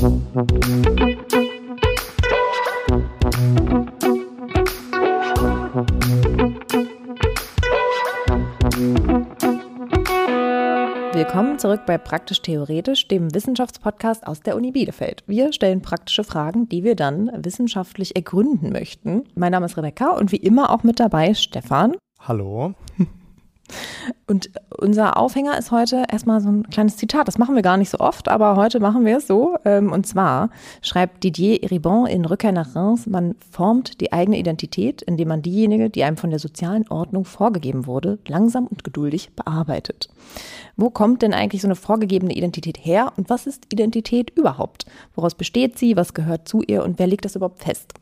Willkommen zurück bei Praktisch Theoretisch, dem Wissenschaftspodcast aus der Uni Bielefeld. Wir stellen praktische Fragen, die wir dann wissenschaftlich ergründen möchten. Mein Name ist Rebecca und wie immer auch mit dabei Stefan. Hallo. Und unser Aufhänger ist heute erstmal so ein kleines Zitat. Das machen wir gar nicht so oft, aber heute machen wir es so. Ähm, und zwar schreibt Didier Eribon in Rückkehr nach Reims, man formt die eigene Identität, indem man diejenige, die einem von der sozialen Ordnung vorgegeben wurde, langsam und geduldig bearbeitet. Wo kommt denn eigentlich so eine vorgegebene Identität her und was ist Identität überhaupt? Woraus besteht sie? Was gehört zu ihr und wer legt das überhaupt fest?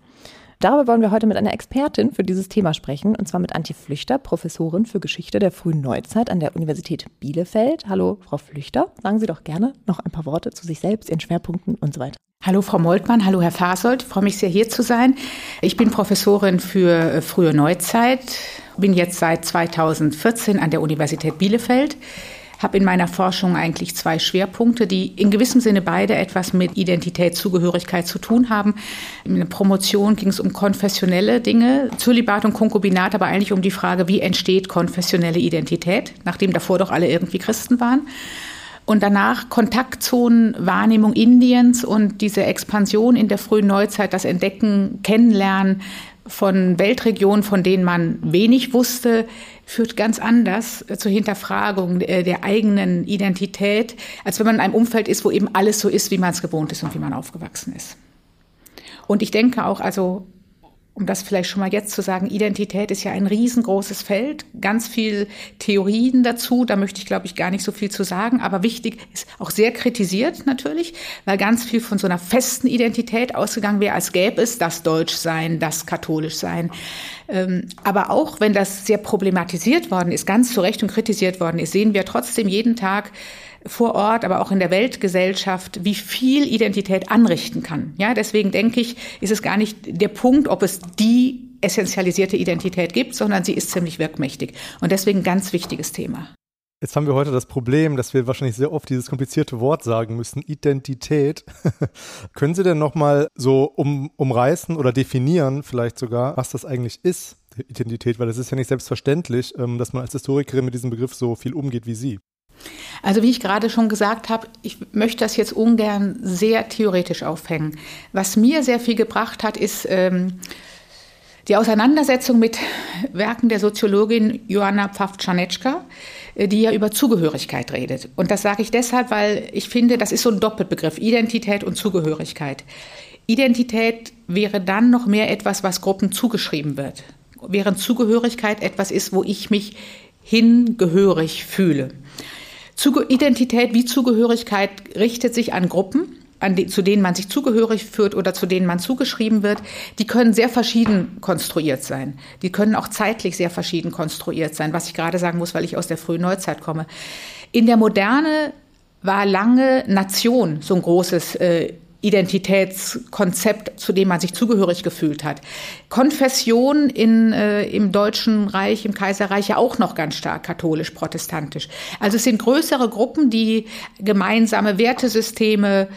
Darüber wollen wir heute mit einer Expertin für dieses Thema sprechen, und zwar mit Antje Flüchter, Professorin für Geschichte der frühen Neuzeit an der Universität Bielefeld. Hallo, Frau Flüchter. Sagen Sie doch gerne noch ein paar Worte zu sich selbst, Ihren Schwerpunkten und so weiter. Hallo Frau Moltmann, hallo Herr Fasold, ich freue mich sehr hier zu sein. Ich bin Professorin für äh, frühe Neuzeit, bin jetzt seit 2014 an der Universität Bielefeld habe in meiner Forschung eigentlich zwei Schwerpunkte, die in gewissem Sinne beide etwas mit Identität, Zugehörigkeit zu tun haben. In der Promotion ging es um konfessionelle Dinge, Zölibat und Konkubinat, aber eigentlich um die Frage, wie entsteht konfessionelle Identität, nachdem davor doch alle irgendwie Christen waren. Und danach Kontaktzonen, Wahrnehmung Indiens und diese Expansion in der frühen Neuzeit, das Entdecken, Kennenlernen von Weltregionen, von denen man wenig wusste, führt ganz anders äh, zur Hinterfragung äh, der eigenen Identität, als wenn man in einem Umfeld ist, wo eben alles so ist, wie man es gewohnt ist und wie man aufgewachsen ist. Und ich denke auch, also um das vielleicht schon mal jetzt zu sagen, Identität ist ja ein riesengroßes Feld, ganz viel Theorien dazu, da möchte ich, glaube ich, gar nicht so viel zu sagen, aber wichtig ist auch sehr kritisiert natürlich, weil ganz viel von so einer festen Identität ausgegangen wäre, als gäbe es das Deutschsein, das Katholischsein. Ähm, aber auch wenn das sehr problematisiert worden ist, ganz zu Recht und kritisiert worden ist, sehen wir trotzdem jeden Tag, vor Ort, aber auch in der Weltgesellschaft, wie viel Identität anrichten kann. Ja, deswegen denke ich, ist es gar nicht der Punkt, ob es die essentialisierte Identität gibt, sondern sie ist ziemlich wirkmächtig. Und deswegen ganz wichtiges Thema. Jetzt haben wir heute das Problem, dass wir wahrscheinlich sehr oft dieses komplizierte Wort sagen müssen, Identität. Können Sie denn nochmal so um, umreißen oder definieren vielleicht sogar, was das eigentlich ist, Identität? Weil es ist ja nicht selbstverständlich, ähm, dass man als Historikerin mit diesem Begriff so viel umgeht wie Sie. Also wie ich gerade schon gesagt habe, ich möchte das jetzt ungern sehr theoretisch aufhängen. Was mir sehr viel gebracht hat, ist ähm, die Auseinandersetzung mit Werken der Soziologin Joanna Pfafft-Czarnecka, äh, die ja über Zugehörigkeit redet. Und das sage ich deshalb, weil ich finde, das ist so ein Doppelbegriff, Identität und Zugehörigkeit. Identität wäre dann noch mehr etwas, was Gruppen zugeschrieben wird, während Zugehörigkeit etwas ist, wo ich mich hingehörig fühle. Identität wie Zugehörigkeit richtet sich an Gruppen, an die, zu denen man sich zugehörig führt oder zu denen man zugeschrieben wird, die können sehr verschieden konstruiert sein. Die können auch zeitlich sehr verschieden konstruiert sein, was ich gerade sagen muss, weil ich aus der frühen Neuzeit komme. In der Moderne war lange Nation so ein großes äh, Identitätskonzept, zu dem man sich zugehörig gefühlt hat. Konfession in, äh, im Deutschen Reich, im Kaiserreich ja auch noch ganz stark katholisch-protestantisch. Also es sind größere Gruppen, die gemeinsame Wertesysteme,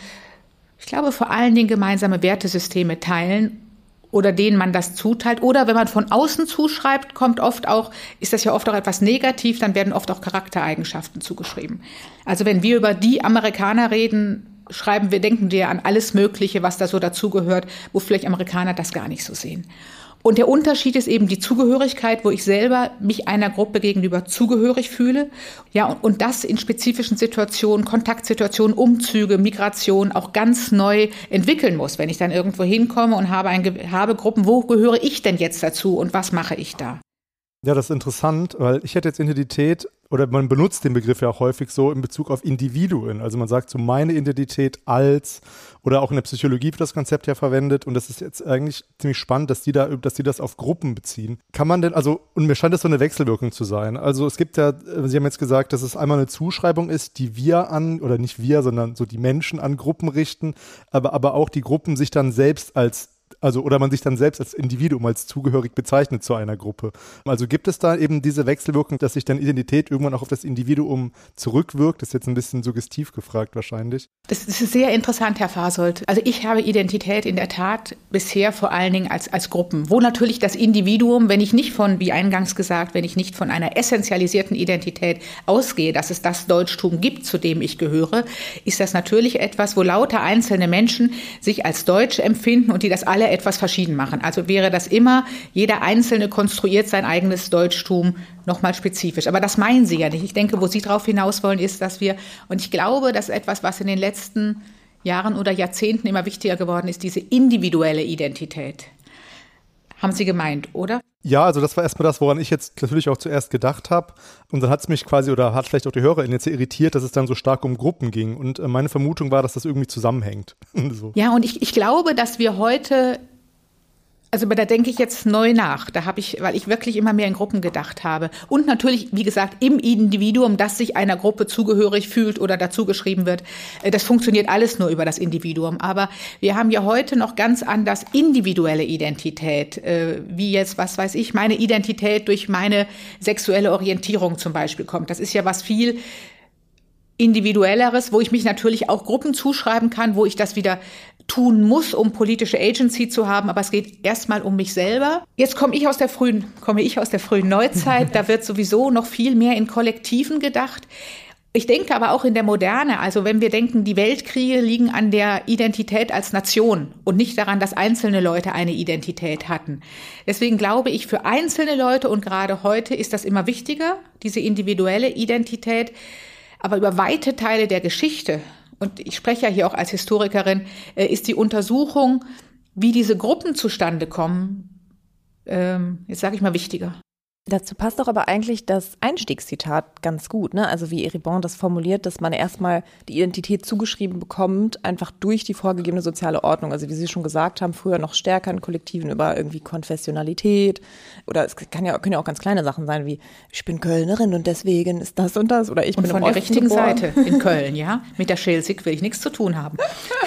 ich glaube vor allen Dingen gemeinsame Wertesysteme teilen oder denen man das zuteilt. Oder wenn man von außen zuschreibt, kommt oft auch, ist das ja oft auch etwas negativ, dann werden oft auch Charaktereigenschaften zugeschrieben. Also wenn wir über die Amerikaner reden, schreiben wir, denken wir an alles Mögliche, was da so dazugehört, wo vielleicht Amerikaner das gar nicht so sehen. Und der Unterschied ist eben die Zugehörigkeit, wo ich selber mich einer Gruppe gegenüber zugehörig fühle. Ja, und, und das in spezifischen Situationen, Kontaktsituationen, Umzüge, Migration auch ganz neu entwickeln muss. Wenn ich dann irgendwo hinkomme und habe, ein, habe Gruppen, wo gehöre ich denn jetzt dazu und was mache ich da? Ja, das ist interessant, weil ich hätte jetzt Identität oder man benutzt den Begriff ja auch häufig so in Bezug auf Individuen. Also man sagt so meine Identität als oder auch in der Psychologie wird das Konzept ja verwendet und das ist jetzt eigentlich ziemlich spannend, dass die da, dass die das auf Gruppen beziehen. Kann man denn, also, und mir scheint das so eine Wechselwirkung zu sein. Also es gibt ja, Sie haben jetzt gesagt, dass es einmal eine Zuschreibung ist, die wir an, oder nicht wir, sondern so die Menschen an Gruppen richten, aber, aber auch die Gruppen sich dann selbst als Also, oder man sich dann selbst als Individuum, als zugehörig bezeichnet zu einer Gruppe. Also gibt es da eben diese Wechselwirkung, dass sich dann Identität irgendwann auch auf das Individuum zurückwirkt? Das ist jetzt ein bisschen suggestiv gefragt wahrscheinlich. Das ist sehr interessant, Herr Fasold. Also ich habe Identität in der Tat bisher vor allen Dingen als, als Gruppen, wo natürlich das Individuum, wenn ich nicht von, wie eingangs gesagt, wenn ich nicht von einer essentialisierten Identität ausgehe, dass es das Deutschtum gibt, zu dem ich gehöre, ist das natürlich etwas, wo lauter einzelne Menschen sich als Deutsch empfinden und die das alle etwas verschieden machen. Also wäre das immer, jeder Einzelne konstruiert sein eigenes Deutschtum nochmal spezifisch. Aber das meinen Sie ja nicht. Ich denke, wo Sie darauf hinaus wollen, ist, dass wir, und ich glaube, das ist etwas, was in den letzten Jahren oder Jahrzehnten immer wichtiger geworden ist, diese individuelle Identität. Haben Sie gemeint, oder? Ja, also das war erstmal das, woran ich jetzt natürlich auch zuerst gedacht habe. Und dann hat es mich quasi oder hat vielleicht auch die HörerInnen jetzt irritiert, dass es dann so stark um Gruppen ging. Und äh, meine Vermutung war, dass das irgendwie zusammenhängt. so. Ja, und ich, ich glaube, dass wir heute also da denke ich jetzt neu nach. Da habe ich, weil ich wirklich immer mehr in Gruppen gedacht habe. Und natürlich, wie gesagt, im Individuum, das sich einer Gruppe zugehörig fühlt oder dazugeschrieben wird. Äh, das funktioniert alles nur über das Individuum. Aber wir haben ja heute noch ganz anders individuelle Identität, äh, wie jetzt, was weiß ich, meine Identität durch meine sexuelle Orientierung zum Beispiel kommt. Das ist ja was viel individuelleres, wo ich mich natürlich auch Gruppen zuschreiben kann, wo ich das wieder tun muss, um politische Agency zu haben, aber es geht erstmal um mich selber. Jetzt komme ich aus der frühen, komme ich aus der frühen Neuzeit, da wird sowieso noch viel mehr in Kollektiven gedacht. Ich denke aber auch in der Moderne, also wenn wir denken, die Weltkriege liegen an der Identität als Nation und nicht daran, dass einzelne Leute eine Identität hatten. Deswegen glaube ich, für einzelne Leute und gerade heute ist das immer wichtiger, diese individuelle Identität. Aber über weite Teile der Geschichte und ich spreche ja hier auch als Historikerin, äh, ist die Untersuchung, wie diese Gruppen zustande kommen, ähm, jetzt sage ich mal wichtiger. Dazu passt doch aber eigentlich das Einstiegszitat ganz gut, ne? Also wie Eribon das formuliert, dass man erstmal die Identität zugeschrieben bekommt, einfach durch die vorgegebene soziale Ordnung. Also wie Sie schon gesagt haben, früher noch stärker in Kollektiven über irgendwie Konfessionalität oder es kann ja, können ja auch ganz kleine Sachen sein, wie ich bin Kölnerin und deswegen ist das und das oder ich und bin von der richtigen geboren. Seite in Köln, ja? Mit der Schelsig will ich nichts zu tun haben.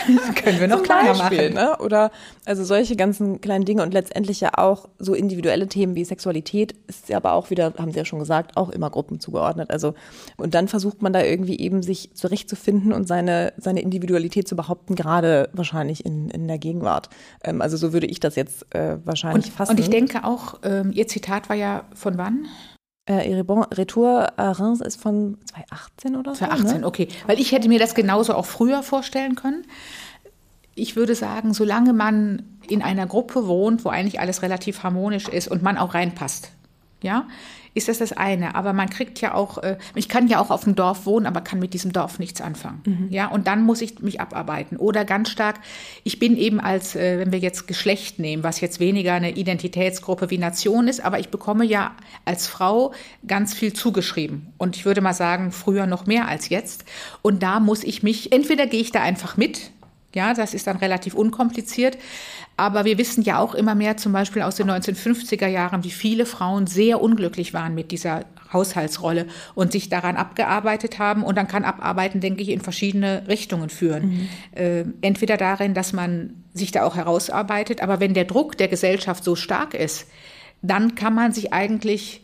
können wir noch kleiner Beispiel, machen. Ne? Oder also solche ganzen kleinen Dinge und letztendlich ja auch so individuelle Themen wie Sexualität ist ist aber auch wieder, haben Sie ja schon gesagt, auch immer Gruppen zugeordnet. Also, und dann versucht man da irgendwie eben sich zurechtzufinden und seine, seine Individualität zu behaupten, gerade wahrscheinlich in, in der Gegenwart. Ähm, also so würde ich das jetzt äh, wahrscheinlich und, fassen. Und ich denke auch, ähm, Ihr Zitat war ja von wann? Äh, Retour à Reims ist von 2018 oder so. 2018, ne? okay. Weil ich hätte mir das genauso auch früher vorstellen können. Ich würde sagen, solange man in einer Gruppe wohnt, wo eigentlich alles relativ harmonisch ist und man auch reinpasst, ja, ist das das eine. Aber man kriegt ja auch, äh, ich kann ja auch auf dem Dorf wohnen, aber kann mit diesem Dorf nichts anfangen. Mhm. Ja, und dann muss ich mich abarbeiten. Oder ganz stark, ich bin eben als, äh, wenn wir jetzt Geschlecht nehmen, was jetzt weniger eine Identitätsgruppe wie Nation ist, aber ich bekomme ja als Frau ganz viel zugeschrieben. Und ich würde mal sagen, früher noch mehr als jetzt. Und da muss ich mich, entweder gehe ich da einfach mit, ja, das ist dann relativ unkompliziert. Aber wir wissen ja auch immer mehr, zum Beispiel aus den 1950er Jahren, wie viele Frauen sehr unglücklich waren mit dieser Haushaltsrolle und sich daran abgearbeitet haben. Und dann kann Abarbeiten, denke ich, in verschiedene Richtungen führen. Mhm. Äh, entweder darin, dass man sich da auch herausarbeitet, aber wenn der Druck der Gesellschaft so stark ist, dann kann man sich eigentlich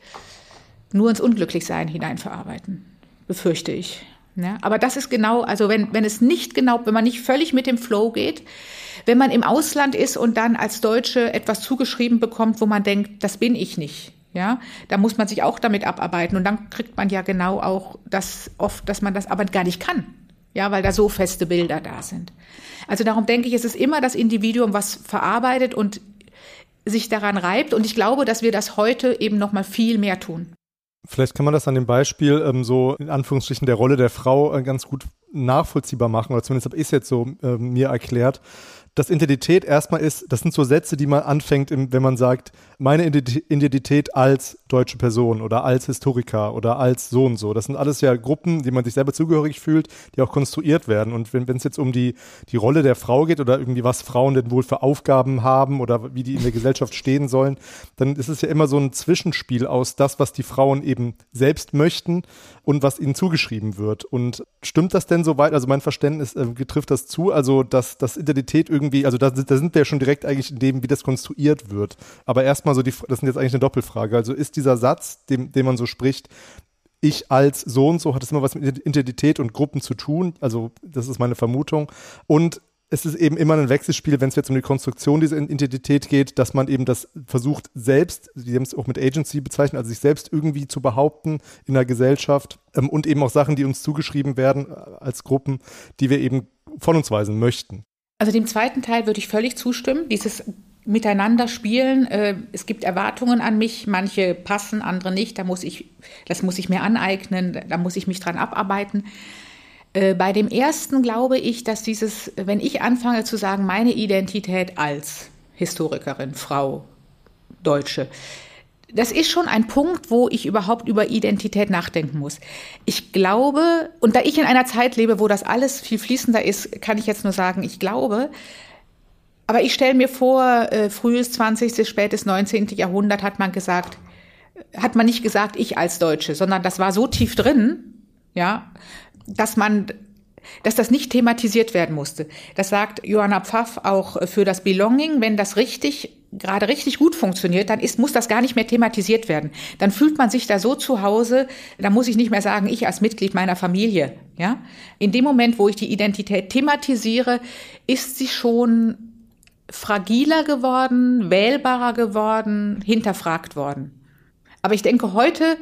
nur ins Unglücklichsein hineinverarbeiten, befürchte ich. Ja, aber das ist genau, also wenn, wenn es nicht genau, wenn man nicht völlig mit dem Flow geht, wenn man im Ausland ist und dann als Deutsche etwas zugeschrieben bekommt, wo man denkt, das bin ich nicht. Ja, da muss man sich auch damit abarbeiten und dann kriegt man ja genau auch das oft, dass man das aber gar nicht kann. Ja, weil da so feste Bilder da sind. Also darum denke ich, es ist immer das Individuum, was verarbeitet und sich daran reibt. Und ich glaube, dass wir das heute eben noch mal viel mehr tun. Vielleicht kann man das an dem Beispiel ähm, so in Anführungsstrichen der Rolle der Frau äh, ganz gut nachvollziehbar machen, oder zumindest habe ich es jetzt so äh, mir erklärt dass Identität erstmal ist, das sind so Sätze, die man anfängt, wenn man sagt, meine Identität als deutsche Person oder als Historiker oder als so und so. Das sind alles ja Gruppen, die man sich selber zugehörig fühlt, die auch konstruiert werden. Und wenn es jetzt um die, die Rolle der Frau geht oder irgendwie was Frauen denn wohl für Aufgaben haben oder wie die in der Gesellschaft stehen sollen, dann ist es ja immer so ein Zwischenspiel aus das, was die Frauen eben selbst möchten und was ihnen zugeschrieben wird. Und stimmt das denn denn so weit, also mein Verständnis äh, trifft das zu, also dass, dass Identität irgendwie, also da, da sind wir schon direkt eigentlich in dem, wie das konstruiert wird. Aber erstmal so die, das ist jetzt eigentlich eine Doppelfrage. Also ist dieser Satz, dem, dem man so spricht, ich als so und so hat es immer was mit Identität und Gruppen zu tun. Also das ist meine Vermutung. Und es ist eben immer ein Wechselspiel, wenn es jetzt um die Konstruktion dieser Identität geht, dass man eben das versucht selbst, die haben es auch mit Agency bezeichnet, also sich selbst irgendwie zu behaupten in der Gesellschaft ähm, und eben auch Sachen, die uns zugeschrieben werden äh, als Gruppen, die wir eben von uns weisen möchten. Also dem zweiten Teil würde ich völlig zustimmen. Dieses Miteinander spielen. Äh, es gibt Erwartungen an mich, manche passen, andere nicht. Da muss ich, das muss ich mir aneignen, da muss ich mich dran abarbeiten. Äh, bei dem ersten glaube ich, dass dieses, wenn ich anfange zu sagen, meine Identität als Historikerin, Frau, Deutsche, das ist schon ein Punkt, wo ich überhaupt über Identität nachdenken muss. Ich glaube, und da ich in einer Zeit lebe, wo das alles viel fließender ist, kann ich jetzt nur sagen, ich glaube, aber ich stelle mir vor, äh, frühes 20., spätes 19. Jahrhundert hat man gesagt, hat man nicht gesagt, ich als Deutsche, sondern das war so tief drin, ja, dass man dass das nicht thematisiert werden musste. Das sagt Johanna Pfaff auch für das Belonging. Wenn das richtig, gerade richtig gut funktioniert, dann ist, muss das gar nicht mehr thematisiert werden. Dann fühlt man sich da so zu Hause, da muss ich nicht mehr sagen, ich als Mitglied meiner Familie, ja. In dem Moment, wo ich die Identität thematisiere, ist sie schon fragiler geworden, wählbarer geworden, hinterfragt worden. Aber ich denke, heute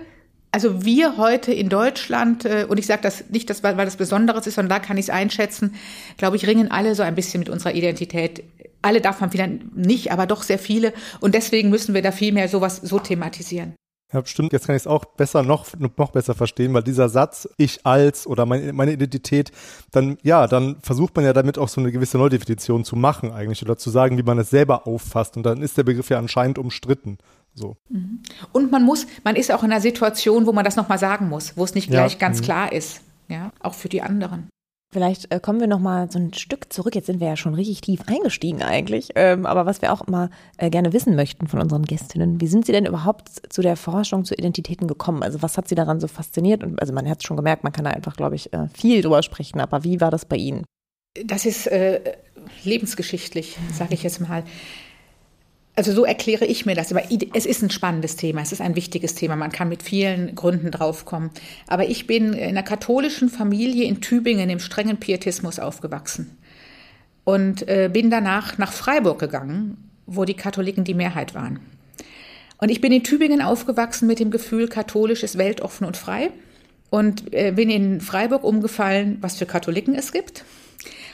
also wir heute in Deutschland, äh, und ich sage das nicht, weil das Besonderes ist, sondern da kann ich es einschätzen, glaube ich, ringen alle so ein bisschen mit unserer Identität. Alle darf man vielleicht nicht, aber doch sehr viele. Und deswegen müssen wir da viel mehr sowas so thematisieren. Ja, stimmt. Jetzt kann ich es auch besser, noch, noch besser verstehen, weil dieser Satz, ich als oder meine, meine Identität, dann, ja, dann versucht man ja damit auch so eine gewisse Neudefinition zu machen eigentlich oder zu sagen, wie man es selber auffasst. Und dann ist der Begriff ja anscheinend umstritten. So. Mhm. Und man muss, man ist auch in einer Situation, wo man das nochmal sagen muss, wo es nicht gleich ja. ganz mhm. klar ist. Ja, auch für die anderen. Vielleicht äh, kommen wir noch mal so ein Stück zurück. Jetzt sind wir ja schon richtig tief eingestiegen eigentlich. Ähm, aber was wir auch immer äh, gerne wissen möchten von unseren Gästinnen, wie sind Sie denn überhaupt zu der Forschung zu Identitäten gekommen? Also was hat Sie daran so fasziniert? Und also man hat es schon gemerkt, man kann da einfach, glaube ich, äh, viel drüber sprechen. Aber wie war das bei Ihnen? Das ist äh, lebensgeschichtlich, sage ich jetzt mal. Also so erkläre ich mir das. Aber es ist ein spannendes Thema, es ist ein wichtiges Thema. Man kann mit vielen Gründen draufkommen. Aber ich bin in einer katholischen Familie in Tübingen im strengen Pietismus aufgewachsen und äh, bin danach nach Freiburg gegangen, wo die Katholiken die Mehrheit waren. Und ich bin in Tübingen aufgewachsen mit dem Gefühl, katholisch ist weltoffen und frei. Und äh, bin in Freiburg umgefallen, was für Katholiken es gibt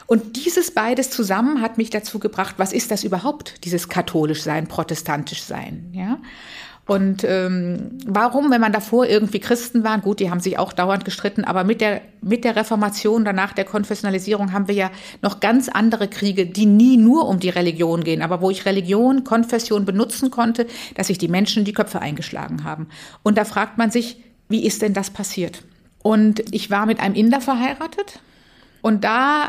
und dieses beides zusammen hat mich dazu gebracht, was ist das überhaupt, dieses katholisch sein, protestantisch sein, ja? Und ähm, warum, wenn man davor irgendwie Christen waren, gut, die haben sich auch dauernd gestritten, aber mit der, mit der Reformation, danach der Konfessionalisierung haben wir ja noch ganz andere Kriege, die nie nur um die Religion gehen, aber wo ich Religion, Konfession benutzen konnte, dass sich die Menschen die Köpfe eingeschlagen haben. Und da fragt man sich, wie ist denn das passiert? Und ich war mit einem Inder verheiratet und da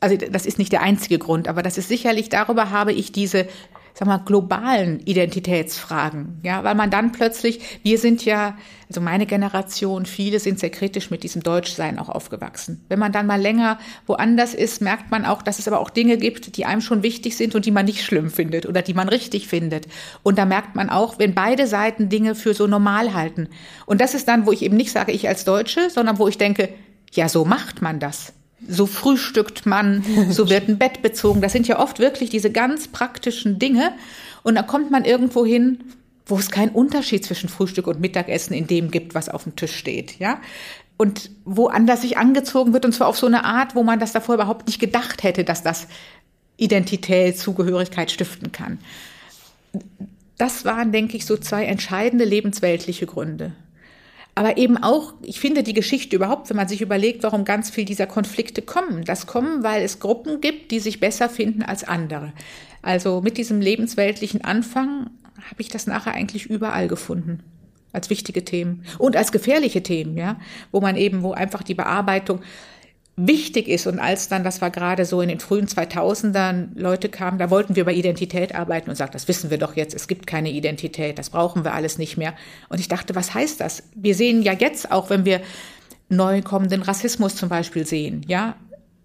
also das ist nicht der einzige Grund, aber das ist sicherlich, darüber habe ich diese, sag mal, globalen Identitätsfragen, ja, weil man dann plötzlich, wir sind ja, also meine Generation, viele sind sehr kritisch mit diesem Deutschsein auch aufgewachsen. Wenn man dann mal länger woanders ist, merkt man auch, dass es aber auch Dinge gibt, die einem schon wichtig sind und die man nicht schlimm findet oder die man richtig findet. Und da merkt man auch, wenn beide Seiten Dinge für so normal halten. Und das ist dann, wo ich eben nicht sage, ich als Deutsche, sondern wo ich denke, ja, so macht man das so frühstückt man, so wird ein Bett bezogen. Das sind ja oft wirklich diese ganz praktischen Dinge. Und dann kommt man irgendwo hin, wo es keinen Unterschied zwischen Frühstück und Mittagessen in dem gibt, was auf dem Tisch steht, ja. Und wo anders sich angezogen wird, und zwar auf so eine Art, wo man das davor überhaupt nicht gedacht hätte, dass das Identität, Zugehörigkeit stiften kann. Das waren, denke ich, so zwei entscheidende lebensweltliche Gründe. Aber eben auch, ich finde die Geschichte überhaupt, wenn man sich überlegt, warum ganz viel dieser Konflikte kommen. Das kommen, weil es Gruppen gibt, die sich besser finden als andere. Also mit diesem lebensweltlichen Anfang habe ich das nachher eigentlich überall gefunden als wichtige Themen und als gefährliche Themen, ja, wo man eben, wo einfach die Bearbeitung wichtig ist. Und als dann, das war gerade so in den frühen 2000ern, Leute kamen, da wollten wir über Identität arbeiten und sagten, das wissen wir doch jetzt, es gibt keine Identität, das brauchen wir alles nicht mehr. Und ich dachte, was heißt das? Wir sehen ja jetzt auch, wenn wir neu kommenden Rassismus zum Beispiel sehen, ja.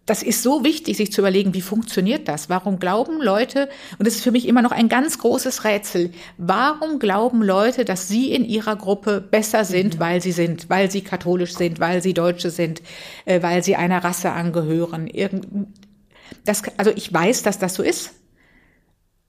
Das ist so wichtig, sich zu überlegen, wie funktioniert das? Warum glauben Leute, und das ist für mich immer noch ein ganz großes Rätsel, warum glauben Leute, dass sie in ihrer Gruppe besser sind, mhm. weil sie sind, weil sie katholisch sind, weil sie Deutsche sind, äh, weil sie einer Rasse angehören? Irgend, das, also ich weiß, dass das so ist.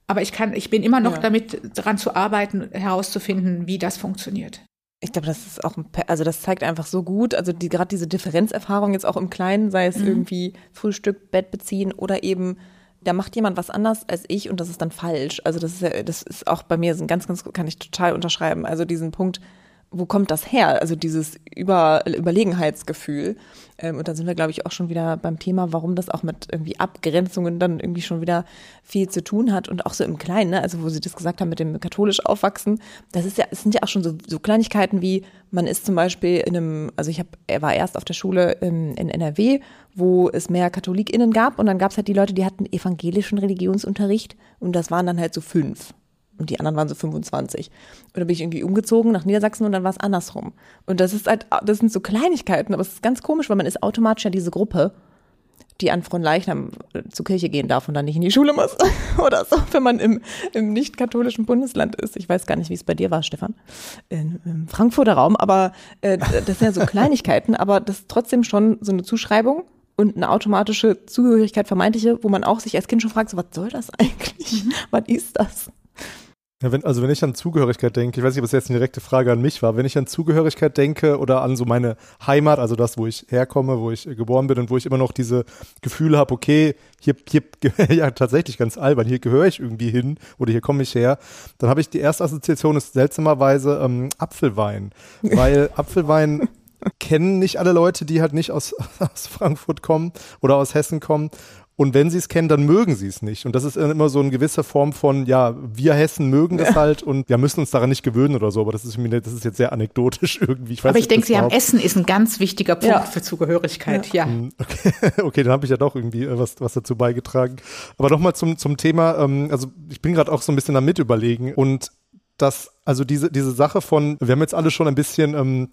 Aber ich kann, ich bin immer noch ja. damit dran zu arbeiten, herauszufinden, wie das funktioniert. Ich glaube, das ist auch, ein, also das zeigt einfach so gut, also die, gerade diese Differenzerfahrung jetzt auch im Kleinen, sei es mhm. irgendwie Frühstück, Bett beziehen oder eben, da macht jemand was anders als ich und das ist dann falsch. Also das ist ja, das ist auch bei mir so ein ganz, ganz, kann ich total unterschreiben. Also diesen Punkt, wo kommt das her? Also dieses Über Überlegenheitsgefühl. Ähm, und dann sind wir, glaube ich, auch schon wieder beim Thema, warum das auch mit irgendwie Abgrenzungen dann irgendwie schon wieder viel zu tun hat. Und auch so im Kleinen, ne? also wo Sie das gesagt haben mit dem katholisch Aufwachsen, das ist ja, es sind ja auch schon so, so Kleinigkeiten wie, man ist zum Beispiel in einem, also ich habe, er war erst auf der Schule in, in NRW, wo es mehr KatholikInnen gab und dann gab es halt die Leute, die hatten evangelischen Religionsunterricht und das waren dann halt so fünf und die anderen waren so 25. Und dann bin ich irgendwie umgezogen nach Niedersachsen und dann war es andersrum. Und das ist halt, das sind so Kleinigkeiten, aber es ist ganz komisch, weil man ist automatisch ja diese Gruppe, die an Fronleichnam äh, zur Kirche gehen darf und dann nicht in die Schule muss. Oder so, wenn man im, im nicht-katholischen Bundesland ist. Ich weiß gar nicht, wie es bei dir war, Stefan. In, Im Frankfurter Raum, aber äh, das sind ja so Kleinigkeiten, aber das ist trotzdem schon so eine Zuschreibung und eine automatische Zugehörigkeit vermeintliche, wo man auch sich als Kind schon fragt, so, was soll das eigentlich? Mhm. was ist das? Ja, wenn, also wenn ich an Zugehörigkeit denke, ich weiß nicht, ob es jetzt eine direkte Frage an mich war, wenn ich an Zugehörigkeit denke oder an so meine Heimat, also das, wo ich herkomme, wo ich geboren bin und wo ich immer noch diese Gefühle habe, okay, hier, hier ja tatsächlich ganz albern, hier gehöre ich irgendwie hin oder hier komme ich her, dann habe ich die erste Assoziation ist seltsamerweise ähm, Apfelwein, weil Apfelwein kennen nicht alle Leute, die halt nicht aus, aus Frankfurt kommen oder aus Hessen kommen. Und wenn sie es kennen, dann mögen sie es nicht. Und das ist immer so eine gewisse Form von, ja, wir Hessen mögen das halt und wir müssen uns daran nicht gewöhnen oder so. Aber das ist, das ist jetzt sehr anekdotisch irgendwie. Ich weiß aber ich denke, Sie haben Essen ist ein ganz wichtiger Punkt ja. für Zugehörigkeit, ja. ja. Hm, okay, okay dann habe ich ja doch irgendwie äh, was, was dazu beigetragen. Aber nochmal zum, zum Thema, ähm, also ich bin gerade auch so ein bisschen damit überlegen und das, also diese, diese Sache von, wir haben jetzt alle schon ein bisschen ähm,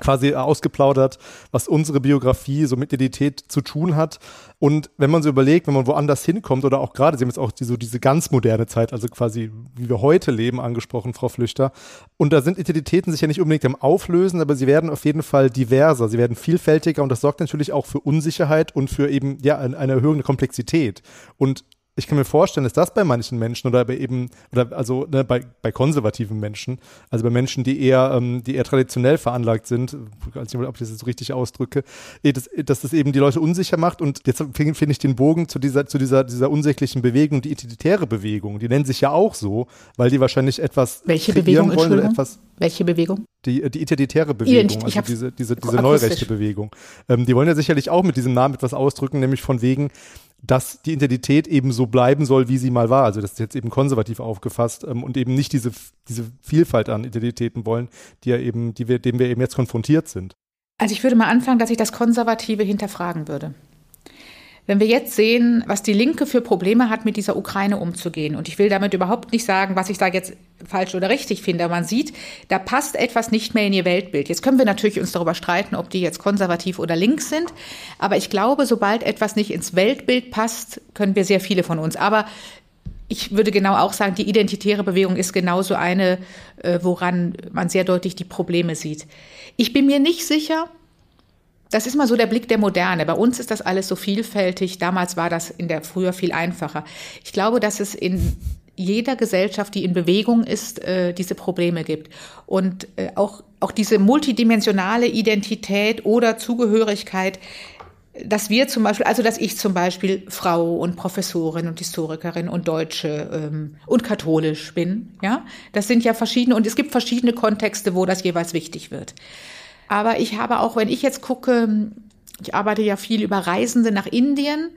quasi ausgeplaudert, was unsere Biografie so mit Identität zu tun hat. Und wenn man so überlegt, wenn man woanders hinkommt oder auch gerade, Sie haben jetzt auch die, so diese ganz moderne Zeit, also quasi wie wir heute leben, angesprochen, Frau Flüchter. Und da sind Identitäten sich ja nicht unbedingt am Auflösen, aber sie werden auf jeden Fall diverser, sie werden vielfältiger und das sorgt natürlich auch für Unsicherheit und für eben ja eine erhöhende Komplexität. Und ich kann mir vorstellen, dass das bei manchen Menschen oder bei eben, oder also ne, bei, bei konservativen Menschen, also bei Menschen, die eher, ähm, die eher traditionell veranlagt sind, ich weiß nicht, ob ich das jetzt so richtig ausdrücke, eh, dass, dass das eben die Leute unsicher macht und jetzt finde find ich den Bogen zu dieser, zu dieser, dieser unsäglichen Bewegung, die identitäre Bewegung, die nennen sich ja auch so, weil die wahrscheinlich etwas Welche Bewegung, wollen oder etwas. Welche Bewegung? Die, die identitäre Bewegung, Ident also diese, diese, diese neurechte Bewegung. Ähm, die wollen ja sicherlich auch mit diesem Namen etwas ausdrücken, nämlich von wegen, dass die Identität eben so bleiben soll, wie sie mal war. Also das ist jetzt eben konservativ aufgefasst ähm, und eben nicht diese, diese Vielfalt an Identitäten wollen, die ja eben, die wir, dem wir eben jetzt konfrontiert sind. Also ich würde mal anfangen, dass ich das Konservative hinterfragen würde. Wenn wir jetzt sehen, was die Linke für Probleme hat, mit dieser Ukraine umzugehen, und ich will damit überhaupt nicht sagen, was ich da jetzt falsch oder richtig finde, aber man sieht, da passt etwas nicht mehr in ihr Weltbild. Jetzt können wir natürlich uns darüber streiten, ob die jetzt konservativ oder links sind, aber ich glaube, sobald etwas nicht ins Weltbild passt, können wir sehr viele von uns. Aber ich würde genau auch sagen, die identitäre Bewegung ist genauso eine, äh, woran man sehr deutlich die Probleme sieht. Ich bin mir nicht sicher, das ist mal so der Blick der Moderne. Bei uns ist das alles so vielfältig. Damals war das in der früher viel einfacher. Ich glaube, dass es in jeder Gesellschaft, die in Bewegung ist, äh, diese Probleme gibt. Und äh, auch, auch diese multidimensionale Identität oder Zugehörigkeit, dass wir zum Beispiel, also dass ich zum Beispiel Frau und Professorin und Historikerin und Deutsche ähm, und katholisch bin, ja, das sind ja verschiedene und es gibt verschiedene Kontexte, wo das jeweils wichtig wird. Aber ich habe auch, wenn ich jetzt gucke, ich arbeite ja viel über Reisende nach Indien.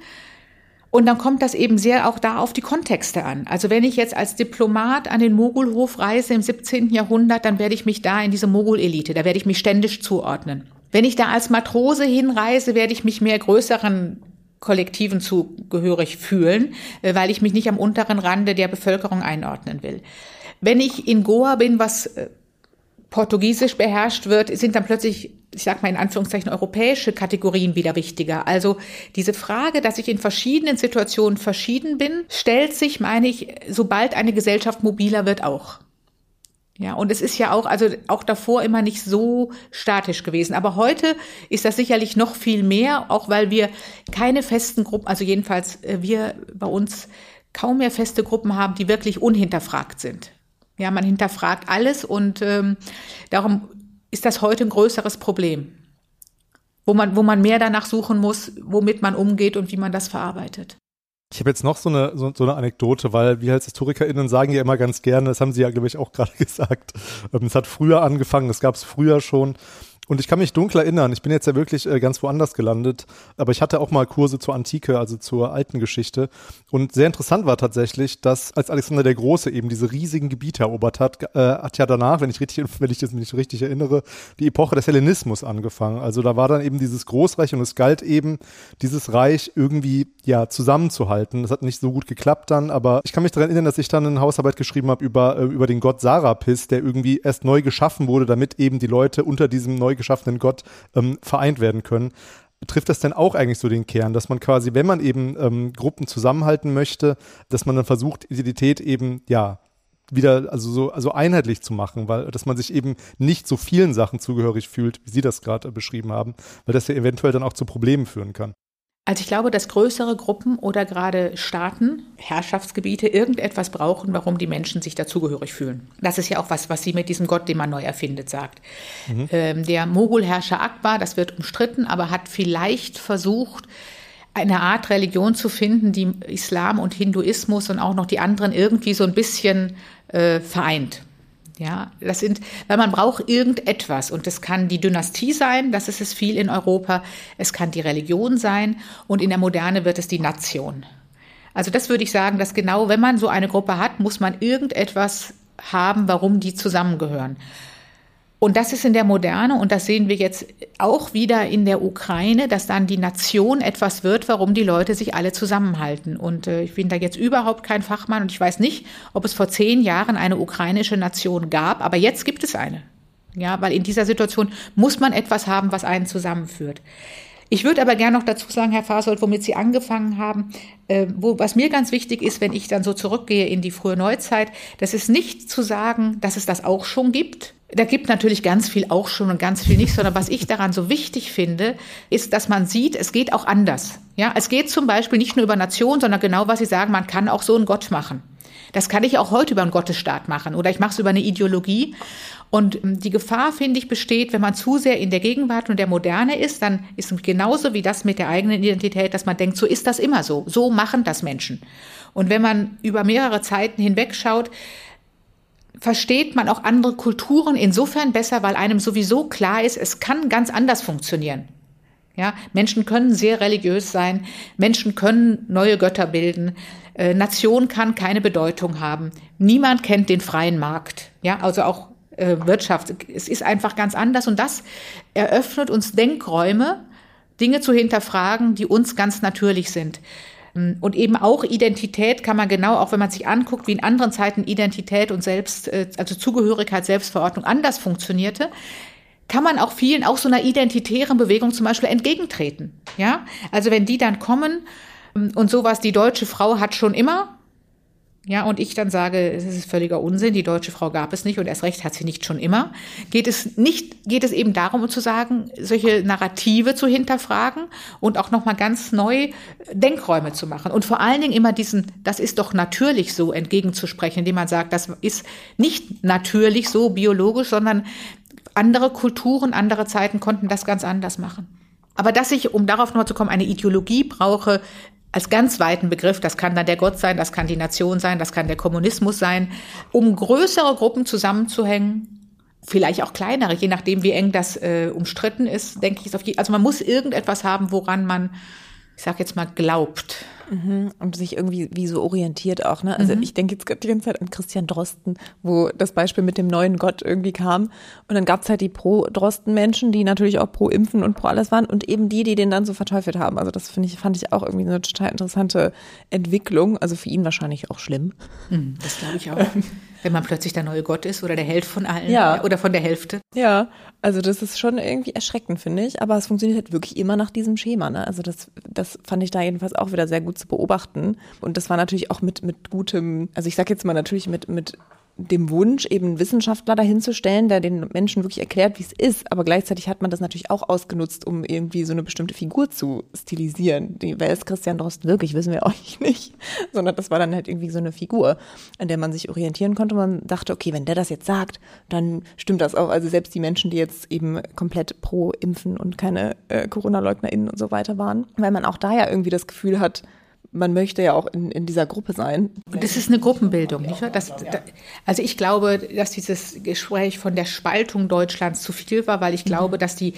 Und dann kommt das eben sehr auch da auf die Kontexte an. Also wenn ich jetzt als Diplomat an den Mogulhof reise im 17. Jahrhundert, dann werde ich mich da in diese Mogul-Elite, da werde ich mich ständisch zuordnen. Wenn ich da als Matrose hinreise, werde ich mich mehr größeren Kollektiven zugehörig fühlen, äh, weil ich mich nicht am unteren Rande der Bevölkerung einordnen will. Wenn ich in Goa bin, was äh, Portugiesisch beherrscht wird, sind dann plötzlich, ich sag mal in Anführungszeichen, europäische Kategorien wieder wichtiger. Also diese Frage, dass ich in verschiedenen Situationen verschieden bin, stellt sich, meine ich, sobald eine Gesellschaft mobiler wird, auch. Ja, und es ist ja auch, also auch davor immer nicht so statisch gewesen. Aber heute ist das sicherlich noch viel mehr, auch weil wir keine festen Gruppen, also jedenfalls äh, wir bei uns kaum mehr feste Gruppen haben, die wirklich unhinterfragt sind. Ja, man hinterfragt alles und ähm, darum ist das heute ein größeres Problem, wo man, wo man mehr danach suchen muss, womit man umgeht und wie man das verarbeitet. Ich habe jetzt noch so eine, so, so, eine Anekdote, weil wir als HistorikerInnen sagen ja immer ganz gerne, das haben Sie ja, glaube ich, auch gerade gesagt, ähm, es hat früher angefangen, es gab es früher schon und ich kann mich dunkel erinnern, ich bin jetzt ja wirklich äh, ganz woanders gelandet, aber ich hatte auch mal Kurse zur Antike, also zur alten Geschichte. Und sehr interessant war tatsächlich, dass als Alexander der Große eben diese riesigen Gebiete erobert hat, äh, hat ja danach, wenn ich richtig, wenn ich das mich richtig erinnere, die Epoche des Hellenismus angefangen. Also da war dann eben dieses Großreich und es galt eben, dieses Reich irgendwie ja zusammenzuhalten. Das hat nicht so gut geklappt dann, aber ich kann mich daran erinnern, dass ich dann eine Hausarbeit geschrieben habe über, äh, über den Gott Sarapis, der irgendwie erst neu geschaffen wurde, damit eben die Leute unter diesem neu geschaffenen Gott ähm, vereint werden können. Trifft das denn auch eigentlich so den Kern, dass man quasi, wenn man eben ähm, Gruppen zusammenhalten möchte, dass man dann versucht, Identität eben, ja, wieder also so also einheitlich zu machen, weil dass man sich eben nicht so vielen Sachen zugehörig fühlt, wie Sie das gerade beschrieben haben, weil das ja eventuell dann auch zu Problemen führen kann. Also ich glaube, dass größere Gruppen oder gerade Staaten, Herrschaftsgebiete irgendetwas brauchen, warum die Menschen sich dazugehörig fühlen. Das ist ja auch was, was sie mit diesem Gott, den man neu erfindet, sagt. Mhm. Ähm, der Mogulherrscher Akbar, das wird umstritten, aber hat vielleicht versucht, eine Art Religion zu finden, die Islam und Hinduismus und auch noch die anderen irgendwie so ein bisschen äh, vereint. Ja, das sind, weil man braucht irgendetwas und das kann die Dynastie sein, das ist es viel in Europa, es kann die Religion sein und in der Moderne wird es die Nation. Also das würde ich sagen, dass genau, wenn man so eine Gruppe hat, muss man irgendetwas haben, warum die zusammengehören. Und das ist in der Moderne, und das sehen wir jetzt auch wieder in der Ukraine, dass dann die Nation etwas wird, warum die Leute sich alle zusammenhalten. Und äh, ich bin da jetzt überhaupt kein Fachmann und ich weiß nicht, ob es vor zehn Jahren eine ukrainische Nation gab, aber jetzt gibt es eine. Ja, weil in dieser Situation muss man etwas haben, was einen zusammenführt. Ich würde aber gerne noch dazu sagen, Herr Fasold, womit Sie angefangen haben, äh, wo, was mir ganz wichtig ist, wenn ich dann so zurückgehe in die frühe Neuzeit, das ist nicht zu sagen, dass es das auch schon gibt. Da gibt natürlich ganz viel auch schon und ganz viel nicht, sondern was ich daran so wichtig finde, ist, dass man sieht, es geht auch anders. Ja, es geht zum Beispiel nicht nur über Nationen, sondern genau, was Sie sagen, man kann auch so einen Gott machen. Das kann ich auch heute über einen Gottesstaat machen oder ich mache es über eine Ideologie. Und ähm, die Gefahr, finde ich, besteht, wenn man zu sehr in der Gegenwart und der Moderne ist, dann ist es genauso wie das mit der eigenen Identität, dass man denkt, so ist das immer so. So machen das Menschen. Und wenn man über mehrere Zeiten hinweg schaut, versteht man auch andere Kulturen insofern besser, weil einem sowieso klar ist, es kann ganz anders funktionieren. Ja, Menschen können sehr religiös sein, Menschen können neue Götter bilden, äh, Nation kann keine Bedeutung haben. Niemand kennt den freien Markt. Ja, also auch äh, Wirtschaft. Es ist einfach ganz anders und das eröffnet uns Denkräume, Dinge zu hinterfragen, die uns ganz natürlich sind. Ähm, und eben auch Identität kann man genau, auch wenn man sich anguckt, wie in anderen Zeiten Identität und Selbst, äh, also Zugehörigkeit, Selbstverordnung anders funktionierte, kann man auch vielen, auch so einer identitären Bewegung zum Beispiel entgegentreten. Ja, also wenn die dann kommen ähm, und sowas, die deutsche Frau hat schon immer, ja, und ich dann sage, es ist völliger Unsinn, die deutsche Frau gab es nicht und erst recht hat sie nicht schon immer, geht es nicht, geht es eben darum, um zu sagen, solche Narrative zu hinterfragen und auch nochmal ganz neu Denkräume zu machen und vor allen Dingen immer diesen, das ist doch natürlich so entgegenzusprechen, indem man sagt, das ist nicht natürlich so biologisch, sondern andere Kulturen, andere Zeiten konnten das ganz anders machen. Aber dass ich, um darauf nochmal zu kommen, eine Ideologie brauche, als ganz weiten Begriff, das kann dann der Gott sein, das kann die Nation sein, das kann der Kommunismus sein, um größere Gruppen zusammenzuhängen, vielleicht auch kleinere, je nachdem, wie eng das äh, umstritten ist, denke ich, ist auf die, also man muss irgendetwas haben, woran man, ich sage jetzt mal, glaubt. Mhm. Und sich irgendwie wie so orientiert auch. Ne? Also mhm. ich denke jetzt die ganze Zeit an Christian Drosten, wo das Beispiel mit dem neuen Gott irgendwie kam. Und dann gab es halt die Pro-Drosten-Menschen, die natürlich auch pro Impfen und pro alles waren und eben die, die den dann so verteufelt haben. Also das finde ich, fand ich auch irgendwie eine total interessante Entwicklung. Also für ihn wahrscheinlich auch schlimm. Mhm, das glaube ich auch. Wenn man plötzlich der neue Gott ist oder der Held von allen ja. oder von der Hälfte. Ja, also das ist schon irgendwie erschreckend, finde ich. Aber es funktioniert halt wirklich immer nach diesem Schema. Ne? Also das, das fand ich da jedenfalls auch wieder sehr gut zu beobachten. Und das war natürlich auch mit, mit gutem, also ich sag jetzt mal natürlich mit, mit dem Wunsch, eben einen Wissenschaftler dahinzustellen, der den Menschen wirklich erklärt, wie es ist. Aber gleichzeitig hat man das natürlich auch ausgenutzt, um irgendwie so eine bestimmte Figur zu stilisieren. Die, wer ist Christian Drosten wirklich, wissen wir auch nicht. Sondern das war dann halt irgendwie so eine Figur, an der man sich orientieren konnte. Man dachte, okay, wenn der das jetzt sagt, dann stimmt das auch. Also selbst die Menschen, die jetzt eben komplett pro Impfen und keine äh, Corona-LeugnerInnen und so weiter waren. Weil man auch da ja irgendwie das Gefühl hat, man möchte ja auch in, in dieser Gruppe sein. Und das ist eine Gruppenbildung, nicht wahr? Das, da, also ich glaube, dass dieses Gespräch von der Spaltung Deutschlands zu viel war, weil ich mhm. glaube, dass die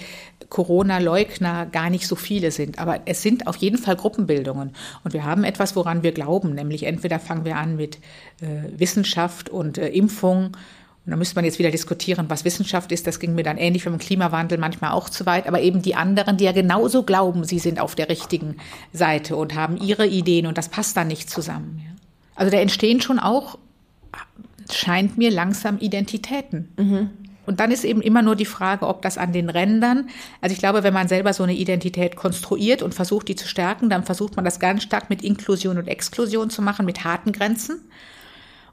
Corona-Leugner gar nicht so viele sind. Aber es sind auf jeden Fall Gruppenbildungen. Und wir haben etwas, woran wir glauben, nämlich entweder fangen wir an mit äh, Wissenschaft und äh, Impfung und da müsste man jetzt wieder diskutieren, was Wissenschaft ist. Das ging mir dann ähnlich beim Klimawandel manchmal auch zu weit. Aber eben die anderen, die ja genauso glauben, sie sind auf der richtigen Seite und haben ihre Ideen und das passt dann nicht zusammen. Also da entstehen schon auch, scheint mir langsam Identitäten. Mhm. Und dann ist eben immer nur die Frage, ob das an den Rändern, also ich glaube, wenn man selber so eine Identität konstruiert und versucht, die zu stärken, dann versucht man das ganz stark mit Inklusion und Exklusion zu machen, mit harten Grenzen.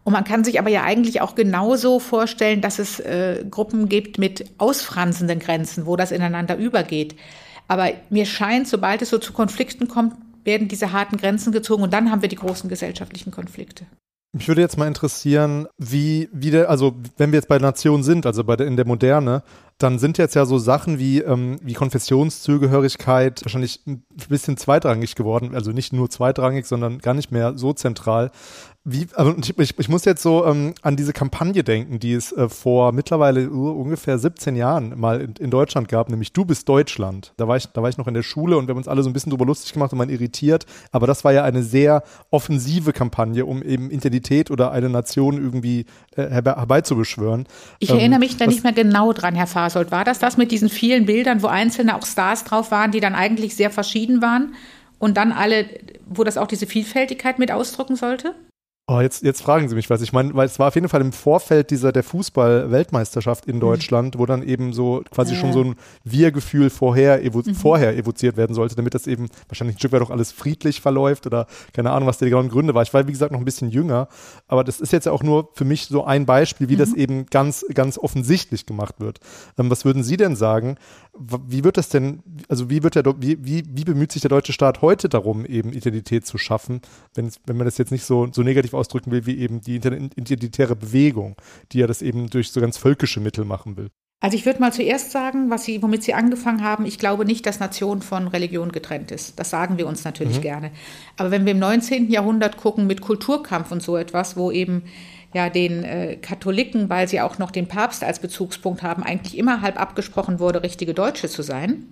Und man kann sich aber ja eigentlich auch genauso vorstellen, dass es äh, Gruppen gibt mit ausfranzenden Grenzen, wo das ineinander übergeht. Aber mir scheint, sobald es so zu Konflikten kommt, werden diese harten Grenzen gezogen und dann haben wir die großen gesellschaftlichen Konflikte. Mich würde jetzt mal interessieren, wie, wie der, also wenn wir jetzt bei Nation sind, also bei der, in der Moderne, dann sind jetzt ja so Sachen wie, ähm, wie Konfessionszugehörigkeit wahrscheinlich ein bisschen zweitrangig geworden. Also nicht nur zweitrangig, sondern gar nicht mehr so zentral. Wie, also ich, ich muss jetzt so ähm, an diese Kampagne denken, die es äh, vor mittlerweile uh, ungefähr 17 Jahren mal in, in, Deutschland gab, nämlich Du bist Deutschland. Da war, ich, da war ich noch in der Schule und wir haben uns alle so ein bisschen drüber lustig gemacht und man irritiert. Aber das war ja eine sehr offensive Kampagne, um eben Identität oder eine Nation irgendwie äh, herbeizubeschwören. Ich ähm, erinnere mich da nicht mehr genau dran, Herr Fasold. War das das mit diesen vielen Bildern, wo einzelne auch Stars drauf waren, die dann eigentlich sehr verschieden waren? Und dann alle, wo das auch diese Vielfältigkeit mit ausdrücken sollte? Oh, jetzt, jetzt fragen Sie mich was. Ich meine, weil es war auf jeden Fall im Vorfeld dieser der Fußball-Weltmeisterschaft in mhm. Deutschland, mhm. wo dann eben so quasi ja. schon so ein Wir-Gefühl vorher, evo mhm. vorher evoziert werden sollte, damit das eben wahrscheinlich ein Stück weit auch alles friedlich verläuft oder keine Ahnung, was die genauen Gründe war. Ich war, wie gesagt, noch ein bisschen jünger, aber das ist jetzt ja auch nur für mich so ein Beispiel, wie mhm. das eben ganz, ganz offensichtlich gemacht wird. Ähm, was würden Sie denn sagen? Wie wird das denn, also wie wird der, wie, wie, wie bemüht sich der deutsche Staat heute darum, eben Identität zu schaffen, wenn, wenn man das jetzt nicht so, so negativ ausdrücken will, wie eben die identitäre Bewegung, die ja das eben durch so ganz völkische Mittel machen will. Also ich würde mal zuerst sagen, was Sie, womit Sie angefangen haben, ich glaube nicht, dass Nation von Religion getrennt ist. Das sagen wir uns natürlich mhm. gerne. Aber wenn wir im 19. Jahrhundert gucken mit Kulturkampf und so etwas, wo eben ja den äh, Katholiken, weil sie auch noch den Papst als Bezugspunkt haben, eigentlich immer halb abgesprochen wurde, richtige Deutsche zu sein.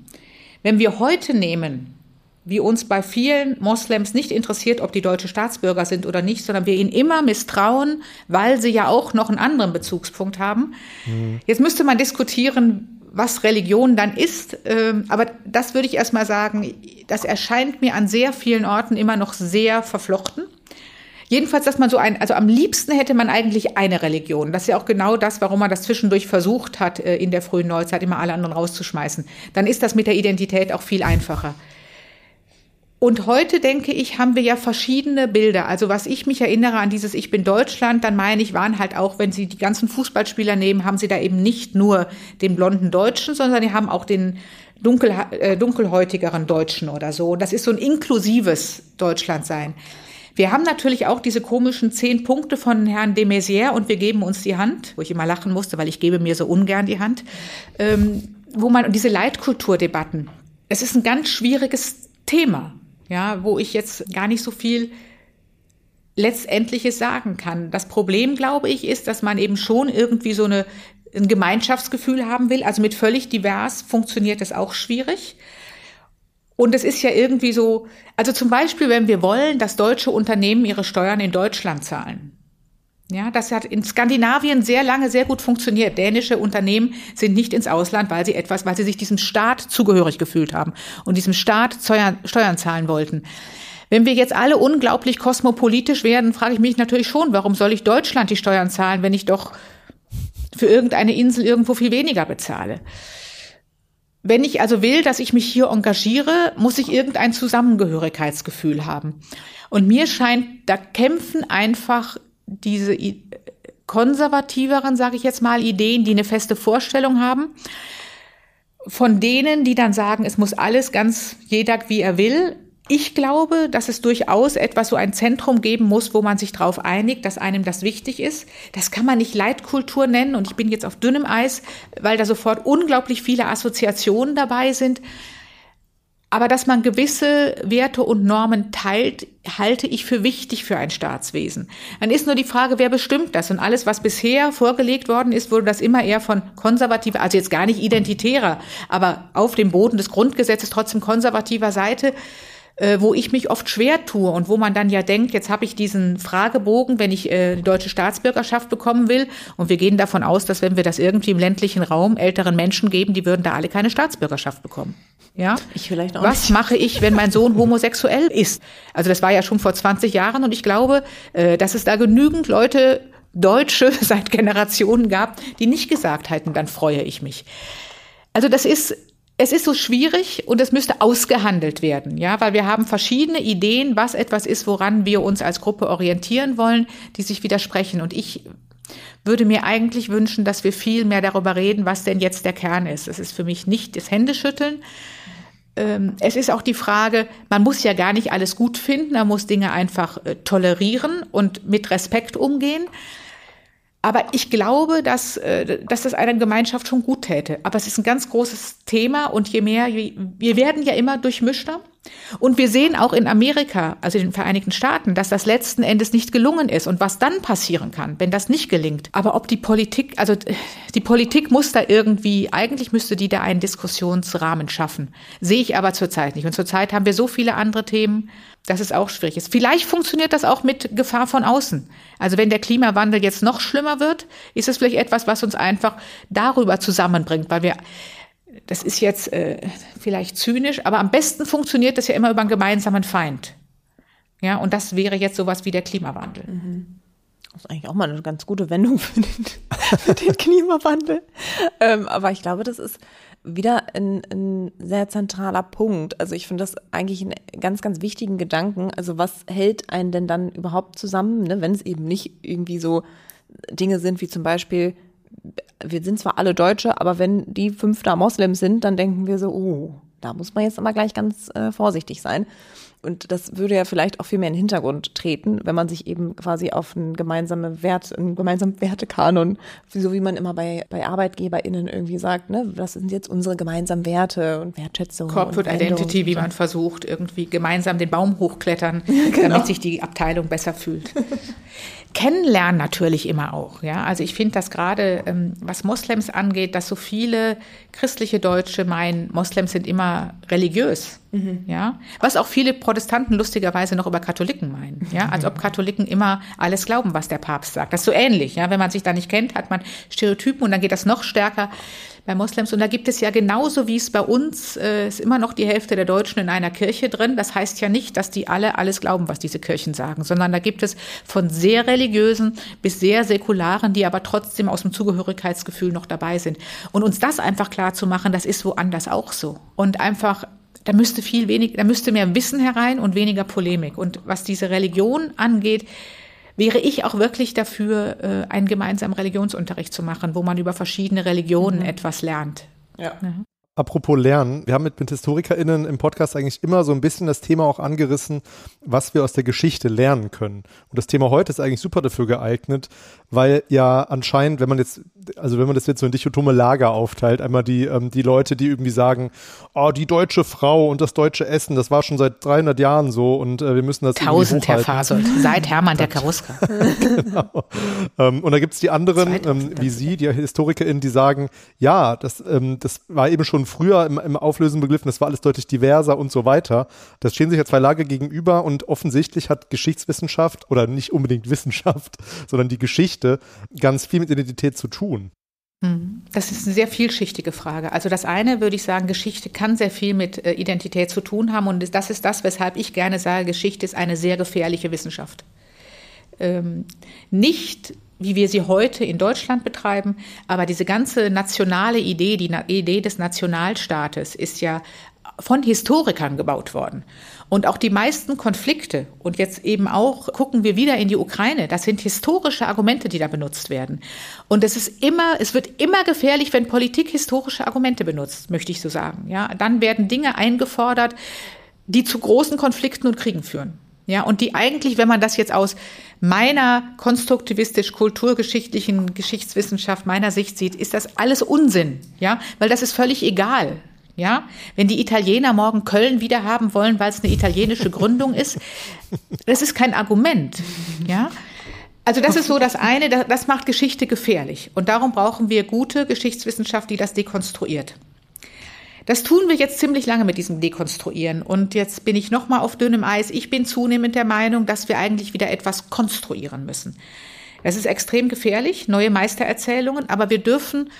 Wenn wir heute nehmen, wie uns bei vielen Moslems nicht interessiert, ob die deutsche Staatsbürger sind oder nicht, sondern wir ihnen immer misstrauen, weil sie ja auch noch einen anderen Bezugspunkt haben. Mhm. Jetzt müsste man diskutieren, was Religion dann ist. Ähm, aber das würde ich erstmal sagen, das erscheint mir an sehr vielen Orten immer noch sehr verflochten. Jedenfalls, dass man so ein, also am liebsten hätte man eigentlich eine Religion. Das ist ja auch genau das, warum man das zwischendurch versucht hat, äh, in der frühen Neuzeit immer alle anderen rauszuschmeißen. Dann ist das mit der Identität auch viel einfacher. Und heute denke ich, haben wir ja verschiedene Bilder. Also was ich mich erinnere an dieses Ich bin Deutschland, dann meine ich, waren halt auch, wenn Sie die ganzen Fußballspieler nehmen, haben Sie da eben nicht nur den blonden Deutschen, sondern die haben auch den dunkel, äh, dunkelhäutigeren Deutschen oder so. Das ist so ein inklusives Deutschlandsein. Wir haben natürlich auch diese komischen zehn Punkte von Herrn de Maizière und wir geben uns die Hand, wo ich immer lachen musste, weil ich gebe mir so ungern die Hand, ähm, wo man, und diese Leitkulturdebatten, es ist ein ganz schwieriges Thema ja, wo ich jetzt gar nicht so viel letztendliches sagen kann. Das Problem, glaube ich, ist, dass man eben schon irgendwie so eine, ein Gemeinschaftsgefühl haben will. Also mit völlig divers funktioniert das auch schwierig. Und es ist ja irgendwie so, also zum Beispiel, wenn wir wollen, dass deutsche Unternehmen ihre Steuern in Deutschland zahlen. Ja, das hat in Skandinavien sehr lange sehr gut funktioniert. Dänische Unternehmen sind nicht ins Ausland, weil sie etwas, weil sie sich diesem Staat zugehörig gefühlt haben und diesem Staat Steuern, zahlen wollten. Wenn wir jetzt alle unglaublich kosmopolitisch werden, frage ich mich natürlich schon, warum soll ich Deutschland die Steuern zahlen, wenn ich doch für irgendeine Insel irgendwo viel weniger bezahle? Wenn ich also will, dass ich mich hier engagiere, muss ich irgendein Zusammengehörigkeitsgefühl haben. Und mir scheint, da kämpfen einfach diese konservativeren, sage ich jetzt mal, Ideen, die eine feste Vorstellung haben, von denen, die dann sagen, es muss alles ganz jeder wie er will, ich glaube, dass es durchaus etwas so ein Zentrum geben muss, wo man sich darauf einigt, dass einem das wichtig ist. Das kann man nicht Leitkultur nennen und ich bin jetzt auf dünnem Eis, weil da sofort unglaublich viele Assoziationen dabei sind. Aber dass man gewisse Werte und Normen teilt, halte ich für wichtig für ein Staatswesen. Dann ist nur die Frage, wer bestimmt das? Und alles, was bisher vorgelegt worden ist, wurde das immer eher von konservativer, also jetzt gar nicht identitärer, aber auf dem Boden des Grundgesetzes trotzdem konservativer Seite äh, wo ich mich oft schwer tue und wo man dann ja denkt, jetzt habe ich diesen Fragebogen, wenn ich äh, die deutsche Staatsbürgerschaft bekommen will. Und wir gehen davon aus, dass wenn wir das irgendwie im ländlichen Raum älteren Menschen geben, die würden da alle keine Staatsbürgerschaft bekommen. Ja? Ich vielleicht auch Was nicht. mache ich, wenn mein Sohn homosexuell ist? Also das war ja schon vor 20 Jahren und ich glaube, äh, dass es da genügend Leute Deutsche seit Generationen gab, die nicht gesagt hätten, dann freue ich mich. Also das ist es ist so schwierig und es müsste ausgehandelt werden, ja, weil wir haben verschiedene Ideen, was etwas ist, woran wir uns als Gruppe orientieren wollen, die sich widersprechen. Und ich würde mir eigentlich wünschen, dass wir viel mehr darüber reden, was denn jetzt der Kern ist. Es ist für mich nicht das Händeschütteln. Ähm, es ist auch die Frage, man muss ja gar nicht alles gut finden, man muss Dinge einfach äh, tolerieren und mit Respekt umgehen. Aber ich glaube, dass, äh, dass das einer Gemeinschaft schon gut täte. Aber es ist ein ganz großes Thema und je mehr, wir werden ja immer durchmischter. Und wir sehen auch in Amerika, also in den Vereinigten Staaten, dass das letzten Endes nicht gelungen ist und was dann passieren kann, wenn das nicht gelingt. Aber ob die Politik, also die Politik muss da irgendwie, eigentlich müsste die da einen Diskussionsrahmen schaffen. Sehe ich aber zurzeit nicht. Und zurzeit haben wir so viele andere Themen, dass es auch schwierig ist. Vielleicht funktioniert das auch mit Gefahr von außen. Also wenn der Klimawandel jetzt noch schlimmer wird, ist es vielleicht etwas, was uns einfach darüber zusammenbringt, weil wir das ist jetzt äh, vielleicht zynisch, aber am besten funktioniert das ja immer über einen gemeinsamen Feind. Ja, und das wäre jetzt sowas wie der Klimawandel. Mhm. Das ist eigentlich auch mal eine ganz gute Wendung für den, für den Klimawandel. Ähm, aber ich glaube, das ist wieder ein, ein sehr zentraler Punkt. Also ich finde das eigentlich einen ganz, ganz wichtigen Gedanken. Also was hält einen denn dann überhaupt zusammen, ne? wenn es eben nicht irgendwie so Dinge sind wie zum Beispiel, wir sind zwar alle Deutsche, aber wenn die fünf da Moslems sind, dann denken wir so, oh, da muss man jetzt immer gleich ganz äh, vorsichtig sein. Und das würde ja vielleicht auch viel mehr in den Hintergrund treten, wenn man sich eben quasi auf einen gemeinsamen Wert, einen gemeinsamen Wertekanon, so wie man immer bei, bei ArbeitgeberInnen irgendwie sagt, ne, was sind jetzt unsere gemeinsamen Werte und Wertschätzung? Corporate und Identity, wie man versucht, irgendwie gemeinsam den Baum hochklettern, genau. damit sich die Abteilung besser fühlt. Kennenlernen natürlich immer auch, ja. Also ich finde, dass gerade ähm, was Moslems angeht, dass so viele christliche Deutsche meinen, Moslems sind immer religiös. Mhm. Ja, was auch viele Protestanten lustigerweise noch über Katholiken meinen, ja, als ob Katholiken immer alles glauben, was der Papst sagt. Das ist so ähnlich, ja, wenn man sich da nicht kennt, hat man Stereotypen und dann geht das noch stärker bei Moslems. Und da gibt es ja genauso wie es bei uns äh, ist immer noch die Hälfte der Deutschen in einer Kirche drin. Das heißt ja nicht, dass die alle alles glauben, was diese Kirchen sagen, sondern da gibt es von sehr religiösen bis sehr säkularen, die aber trotzdem aus dem Zugehörigkeitsgefühl noch dabei sind. Und uns das einfach klar zu machen, das ist woanders auch so. Und einfach da müsste viel wenig, da müsste mehr Wissen herein und weniger Polemik. Und was diese Religion angeht, wäre ich auch wirklich dafür, äh, einen gemeinsamen Religionsunterricht zu machen, wo man über verschiedene Religionen mhm. etwas lernt. Ja. ja. Apropos Lernen, wir haben mit, mit HistorikerInnen im Podcast eigentlich immer so ein bisschen das Thema auch angerissen, was wir aus der Geschichte lernen können. Und das Thema heute ist eigentlich super dafür geeignet, weil ja anscheinend, wenn man jetzt, also wenn man das jetzt so in dichotome Lager aufteilt, einmal die, ähm, die Leute, die irgendwie sagen, oh, die deutsche Frau und das deutsche Essen, das war schon seit 300 Jahren so und äh, wir müssen das Tausend, Herr Fasold, seit Hermann der Karuska. genau. Ähm, und da gibt's die anderen, ähm, wie Sie, die HistorikerInnen, die sagen, ja, das, ähm, das war eben schon schon früher im, im Auflösen begriffen, das war alles deutlich diverser und so weiter. Das stehen sich ja zwei Lager gegenüber und offensichtlich hat Geschichtswissenschaft oder nicht unbedingt Wissenschaft, sondern die Geschichte ganz viel mit Identität zu tun. Hm. Das ist eine sehr vielschichtige Frage. Also das eine würde ich sagen, Geschichte kann sehr viel mit äh, Identität zu tun haben und das ist das, weshalb ich gerne sage, Geschichte ist eine sehr gefährliche Wissenschaft. Ähm, nicht wie wir sie heute in Deutschland betreiben. Aber diese ganze nationale Idee, die Na Idee des Nationalstaates ist ja von Historikern gebaut worden. Und auch die meisten Konflikte, und jetzt eben auch gucken wir wieder in die Ukraine, das sind historische Argumente, die da benutzt werden. Und es ist immer, es wird immer gefährlich, wenn Politik historische Argumente benutzt, möchte ich so sagen. Ja, dann werden Dinge eingefordert, die zu großen Konflikten und Kriegen führen. Ja, und die eigentlich, wenn man das jetzt aus meiner konstruktivistisch-kulturgeschichtlichen Geschichtswissenschaft, meiner Sicht sieht, ist das alles Unsinn. Ja, weil das ist völlig egal. Ja, wenn die Italiener morgen Köln wieder haben wollen, weil es eine italienische Gründung ist, das ist kein Argument. Ja, also das ist so das eine, das macht Geschichte gefährlich. Und darum brauchen wir gute Geschichtswissenschaft, die das dekonstruiert. Das tun wir jetzt ziemlich lange mit diesem Dekonstruieren. Und jetzt bin ich nochmal auf dünnem Eis. Ich bin zunehmend der Meinung, dass wir eigentlich wieder etwas konstruieren müssen. Das ist extrem gefährlich, neue Meistererzählungen, aber wir dürfen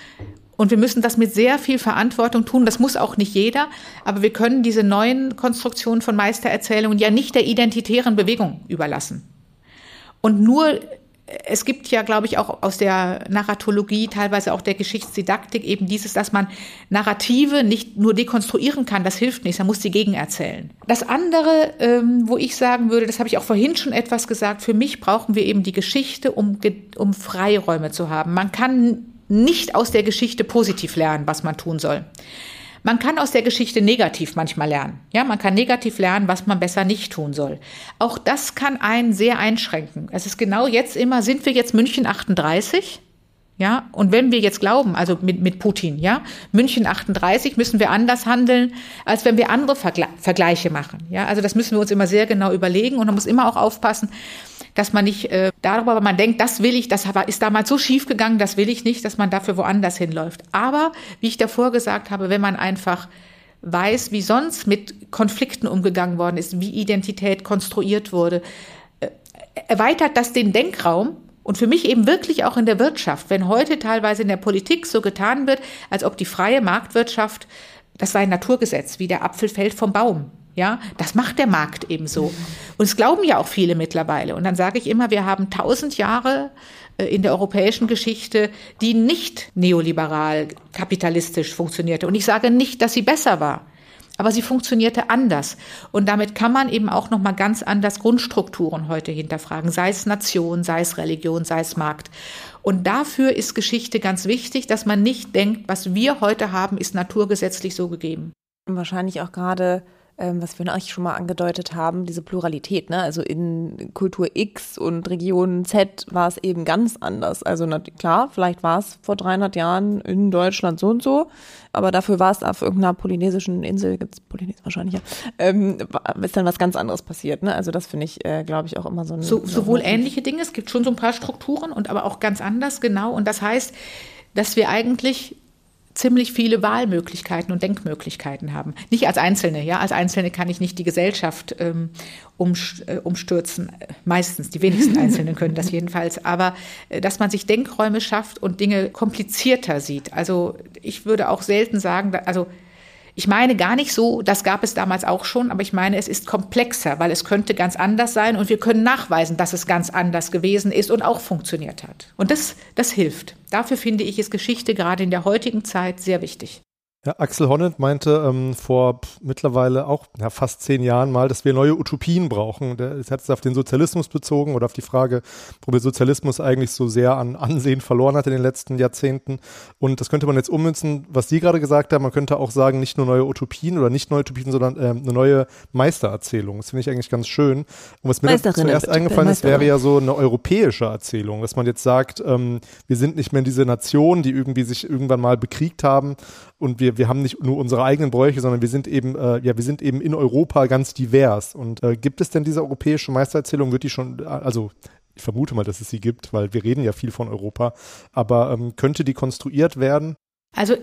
und wir müssen das mit sehr viel Verantwortung tun. Das muss auch nicht jeder, aber wir können diese neuen Konstruktionen von Meistererzählungen ja nicht der identitären Bewegung überlassen. Und nur es gibt ja, glaube ich, auch aus der Narratologie, teilweise auch der Geschichtsdidaktik eben dieses, dass man Narrative nicht nur dekonstruieren kann, das hilft nicht, man muss sie gegenerzählen. Das andere, ähm, wo ich sagen würde, das habe ich auch vorhin schon etwas gesagt, für mich brauchen wir eben die Geschichte, um, um Freiräume zu haben. Man kann nicht aus der Geschichte positiv lernen, was man tun soll. Man kann aus der Geschichte negativ manchmal lernen. Ja, man kann negativ lernen, was man besser nicht tun soll. Auch das kann einen sehr einschränken. Es ist genau jetzt immer, sind wir jetzt München 38? Ja, und wenn wir jetzt glauben, also mit, mit Putin, ja, München 38 müssen wir anders handeln, als wenn wir andere Vergleiche machen. Ja, also das müssen wir uns immer sehr genau überlegen und man muss immer auch aufpassen, dass man nicht äh, darüber, man denkt, das will ich, das ist damals so schief gegangen, das will ich nicht, dass man dafür woanders hinläuft. Aber, wie ich davor gesagt habe, wenn man einfach weiß, wie sonst mit Konflikten umgegangen worden ist, wie Identität konstruiert wurde, äh, erweitert das den Denkraum und für mich eben wirklich auch in der Wirtschaft. Wenn heute teilweise in der Politik so getan wird, als ob die freie Marktwirtschaft, das sei ein Naturgesetz, wie der Apfel fällt vom Baum. Ja, das macht der Markt eben so. Und es glauben ja auch viele mittlerweile. Und dann sage ich immer, wir haben tausend Jahre äh, in der europäischen Geschichte, die nicht neoliberal kapitalistisch funktionierte. Und ich sage nicht, dass sie besser war. Aber sie funktionierte anders. Und damit kann man eben auch nochmal ganz anders Grundstrukturen heute hinterfragen. Sei es Nation, sei es Religion, sei es Markt. Und dafür ist Geschichte ganz wichtig, dass man nicht denkt, was wir heute haben, ist naturgesetzlich so gegeben. Und wahrscheinlich auch gerade ähm, was wir euch schon mal angedeutet haben, diese Pluralität. Ne? Also in Kultur X und Region Z war es eben ganz anders. Also na, klar, vielleicht war es vor 300 Jahren in Deutschland so und so, aber dafür war es auf irgendeiner polynesischen Insel, gibt's Polynes wahrscheinlich, ja, ähm, ist dann was ganz anderes passiert. Ne? Also das finde ich, äh, glaube ich, auch immer so ein... So, sowohl ähnliche Dinge, es gibt schon so ein paar Strukturen und aber auch ganz anders, genau. Und das heißt, dass wir eigentlich ziemlich viele Wahlmöglichkeiten und Denkmöglichkeiten haben. Nicht als Einzelne, ja. Als Einzelne kann ich nicht die Gesellschaft ähm, äh, umstürzen. Meistens, die wenigsten Einzelnen können das jedenfalls. Aber äh, dass man sich Denkräume schafft und Dinge komplizierter sieht. Also ich würde auch selten sagen, also ich meine gar nicht so, das gab es damals auch schon, aber ich meine, es ist komplexer, weil es könnte ganz anders sein und wir können nachweisen, dass es ganz anders gewesen ist und auch funktioniert hat. Und das, das hilft. Dafür finde ich, ist Geschichte gerade in der heutigen Zeit sehr wichtig. Ja, Axel Honneth meinte ähm, vor mittlerweile auch ja, fast zehn Jahren mal, dass wir neue Utopien brauchen. Der hat es auf den Sozialismus bezogen oder auf die Frage, wo der Sozialismus eigentlich so sehr an Ansehen verloren hat in den letzten Jahrzehnten. Und das könnte man jetzt ummünzen, was Sie gerade gesagt haben. Man könnte auch sagen, nicht nur neue Utopien oder nicht neue Utopien, sondern ähm, eine neue Meistererzählung. Das finde ich eigentlich ganz schön. Und was mir zuerst eingefallen ist, wäre ja so eine europäische Erzählung, dass man jetzt sagt, ähm, wir sind nicht mehr diese Nation, die irgendwie sich irgendwann mal bekriegt haben und wir wir, haben nicht nur unsere eigenen Bräuche, sondern wir sind eben, äh, ja, wir sind eben in Europa ganz divers. Und äh, gibt es denn diese europäische Meistererzählung? Wird die schon, also ich vermute mal, dass es sie gibt, weil wir reden ja viel von Europa, aber ähm, könnte die konstruiert werden? Also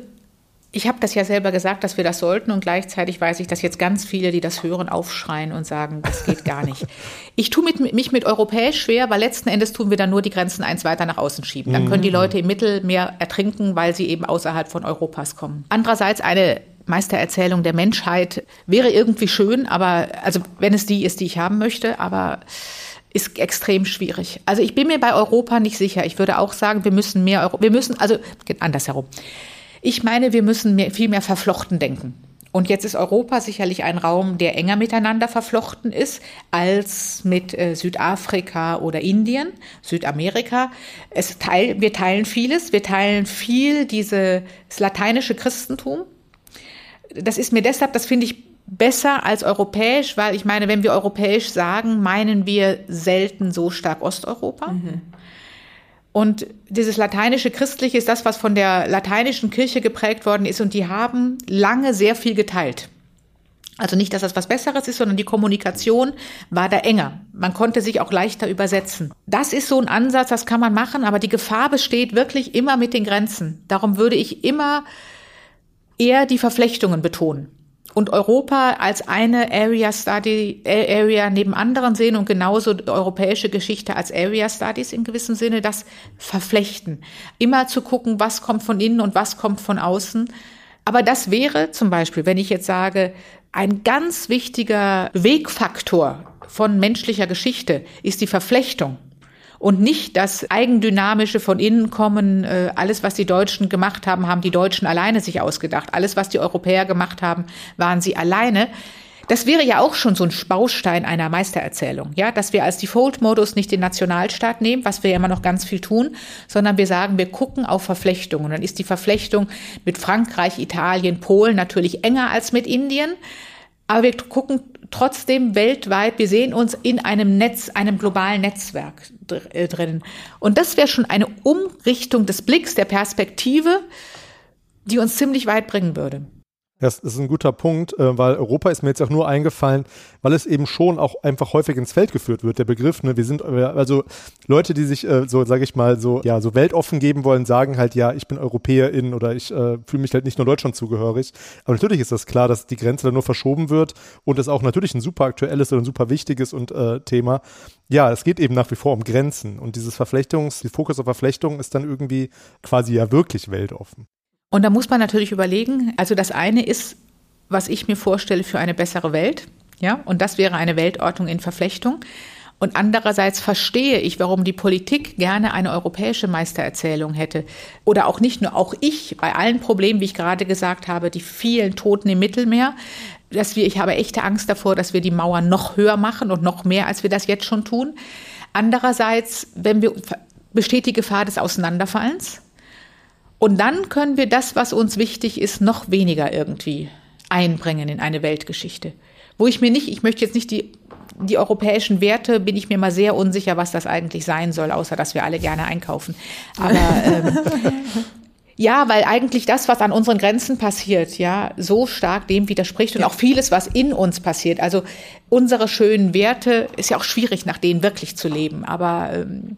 ich habe das ja selber gesagt, dass wir das sollten und gleichzeitig weiß ich, dass jetzt ganz viele, die das hören, aufschreien und sagen, das geht gar nicht. Ich tue mit, mich mit europäisch schwer, weil letzten Endes tun wir dann nur die Grenzen eins weiter nach außen schieben. Dann können die mhm. Leute im Mittelmeer ertrinken, weil sie eben außerhalb von Europas kommen. Andererseits eine Meistererzählung der Menschheit wäre irgendwie schön, aber also wenn es die ist, die ich haben möchte, aber ist extrem schwierig. Also ich bin mir bei Europa nicht sicher. Ich würde auch sagen, wir müssen mehr Euro, wir müssen also andersherum. Ich meine, wir müssen mehr, viel mehr verflochten denken. Und jetzt ist Europa sicherlich ein Raum, der enger miteinander verflochten ist als mit äh, Südafrika oder Indien, Südamerika. Es teil, wir teilen vieles. Wir teilen viel dieses lateinische Christentum. Das ist mir deshalb, das finde ich besser als europäisch, weil ich meine, wenn wir europäisch sagen, meinen wir selten so stark Osteuropa. Mhm. Und dieses lateinische Christliche ist das, was von der lateinischen Kirche geprägt worden ist. Und die haben lange sehr viel geteilt. Also nicht, dass das was Besseres ist, sondern die Kommunikation war da enger. Man konnte sich auch leichter übersetzen. Das ist so ein Ansatz, das kann man machen, aber die Gefahr besteht wirklich immer mit den Grenzen. Darum würde ich immer eher die Verflechtungen betonen und Europa als eine Area Study Area neben anderen sehen und genauso europäische Geschichte als Area Studies in gewissem Sinne das verflechten. Immer zu gucken, was kommt von innen und was kommt von außen. Aber das wäre zum Beispiel, wenn ich jetzt sage, ein ganz wichtiger Wegfaktor von menschlicher Geschichte ist die Verflechtung und nicht das Eigendynamische von innen kommen. Äh, alles, was die Deutschen gemacht haben, haben die Deutschen alleine sich ausgedacht. Alles, was die Europäer gemacht haben, waren sie alleine. Das wäre ja auch schon so ein Baustein einer Meistererzählung, ja, dass wir als Default-Modus nicht den Nationalstaat nehmen, was wir ja immer noch ganz viel tun, sondern wir sagen, wir gucken auf Verflechtungen. dann ist die Verflechtung mit Frankreich, Italien, Polen natürlich enger als mit Indien. Aber wir gucken trotzdem weltweit, wir sehen uns in einem Netz, einem globalen Netzwerk äh, drin. Und das wäre schon eine Umrichtung des Blicks, der Perspektive, die uns ziemlich weit bringen würde. Das ist ein guter Punkt, äh, weil Europa ist mir jetzt auch nur eingefallen, weil es eben schon auch einfach häufig ins Feld geführt wird, der Begriff. Ne? Wir sind, äh, also Leute, die sich äh, so, sage ich mal, so, ja, so weltoffen geben wollen, sagen halt, ja, ich bin Europäerin oder ich äh, fühle mich halt nicht nur Deutschland zugehörig. Aber natürlich ist das klar, dass die Grenze dann nur verschoben wird und es auch natürlich ein super aktuelles oder ein super wichtiges und äh, Thema. Ja, es geht eben nach wie vor um Grenzen und dieses Verflechtungs, die Fokus auf Verflechtung ist dann irgendwie quasi ja wirklich weltoffen. Und da muss man natürlich überlegen, also das eine ist, was ich mir vorstelle für eine bessere Welt, ja, und das wäre eine Weltordnung in Verflechtung. Und andererseits verstehe ich, warum die Politik gerne eine europäische Meistererzählung hätte. Oder auch nicht nur, auch ich, bei allen Problemen, wie ich gerade gesagt habe, die vielen Toten im Mittelmeer, dass wir, ich habe echte Angst davor, dass wir die Mauer noch höher machen und noch mehr, als wir das jetzt schon tun. Andererseits, wenn wir, besteht die Gefahr des Auseinanderfallens. Und dann können wir das, was uns wichtig ist, noch weniger irgendwie einbringen in eine Weltgeschichte. Wo ich mir nicht, ich möchte jetzt nicht die, die europäischen Werte, bin ich mir mal sehr unsicher, was das eigentlich sein soll, außer dass wir alle gerne einkaufen. Aber ähm, ja, weil eigentlich das, was an unseren Grenzen passiert, ja, so stark dem widerspricht und auch vieles, was in uns passiert. Also unsere schönen Werte ist ja auch schwierig, nach denen wirklich zu leben. Aber ähm,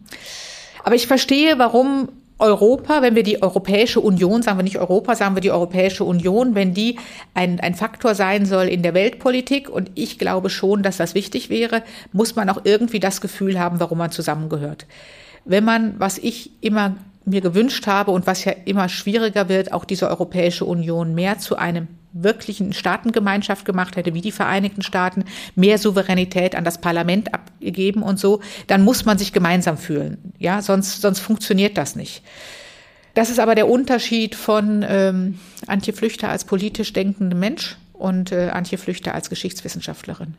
aber ich verstehe, warum Europa, wenn wir die Europäische Union, sagen wir nicht Europa, sagen wir die Europäische Union, wenn die ein, ein Faktor sein soll in der Weltpolitik, und ich glaube schon, dass das wichtig wäre, muss man auch irgendwie das Gefühl haben, warum man zusammengehört. Wenn man, was ich immer mir gewünscht habe und was ja immer schwieriger wird, auch diese Europäische Union mehr zu einem wirklichen Staatengemeinschaft gemacht hätte, wie die Vereinigten Staaten, mehr Souveränität an das Parlament abgegeben und so, dann muss man sich gemeinsam fühlen. Ja, sonst, sonst funktioniert das nicht. Das ist aber der Unterschied von ähm, Antje Flüchter als politisch denkendem Mensch und äh, Antje Flüchter als Geschichtswissenschaftlerin.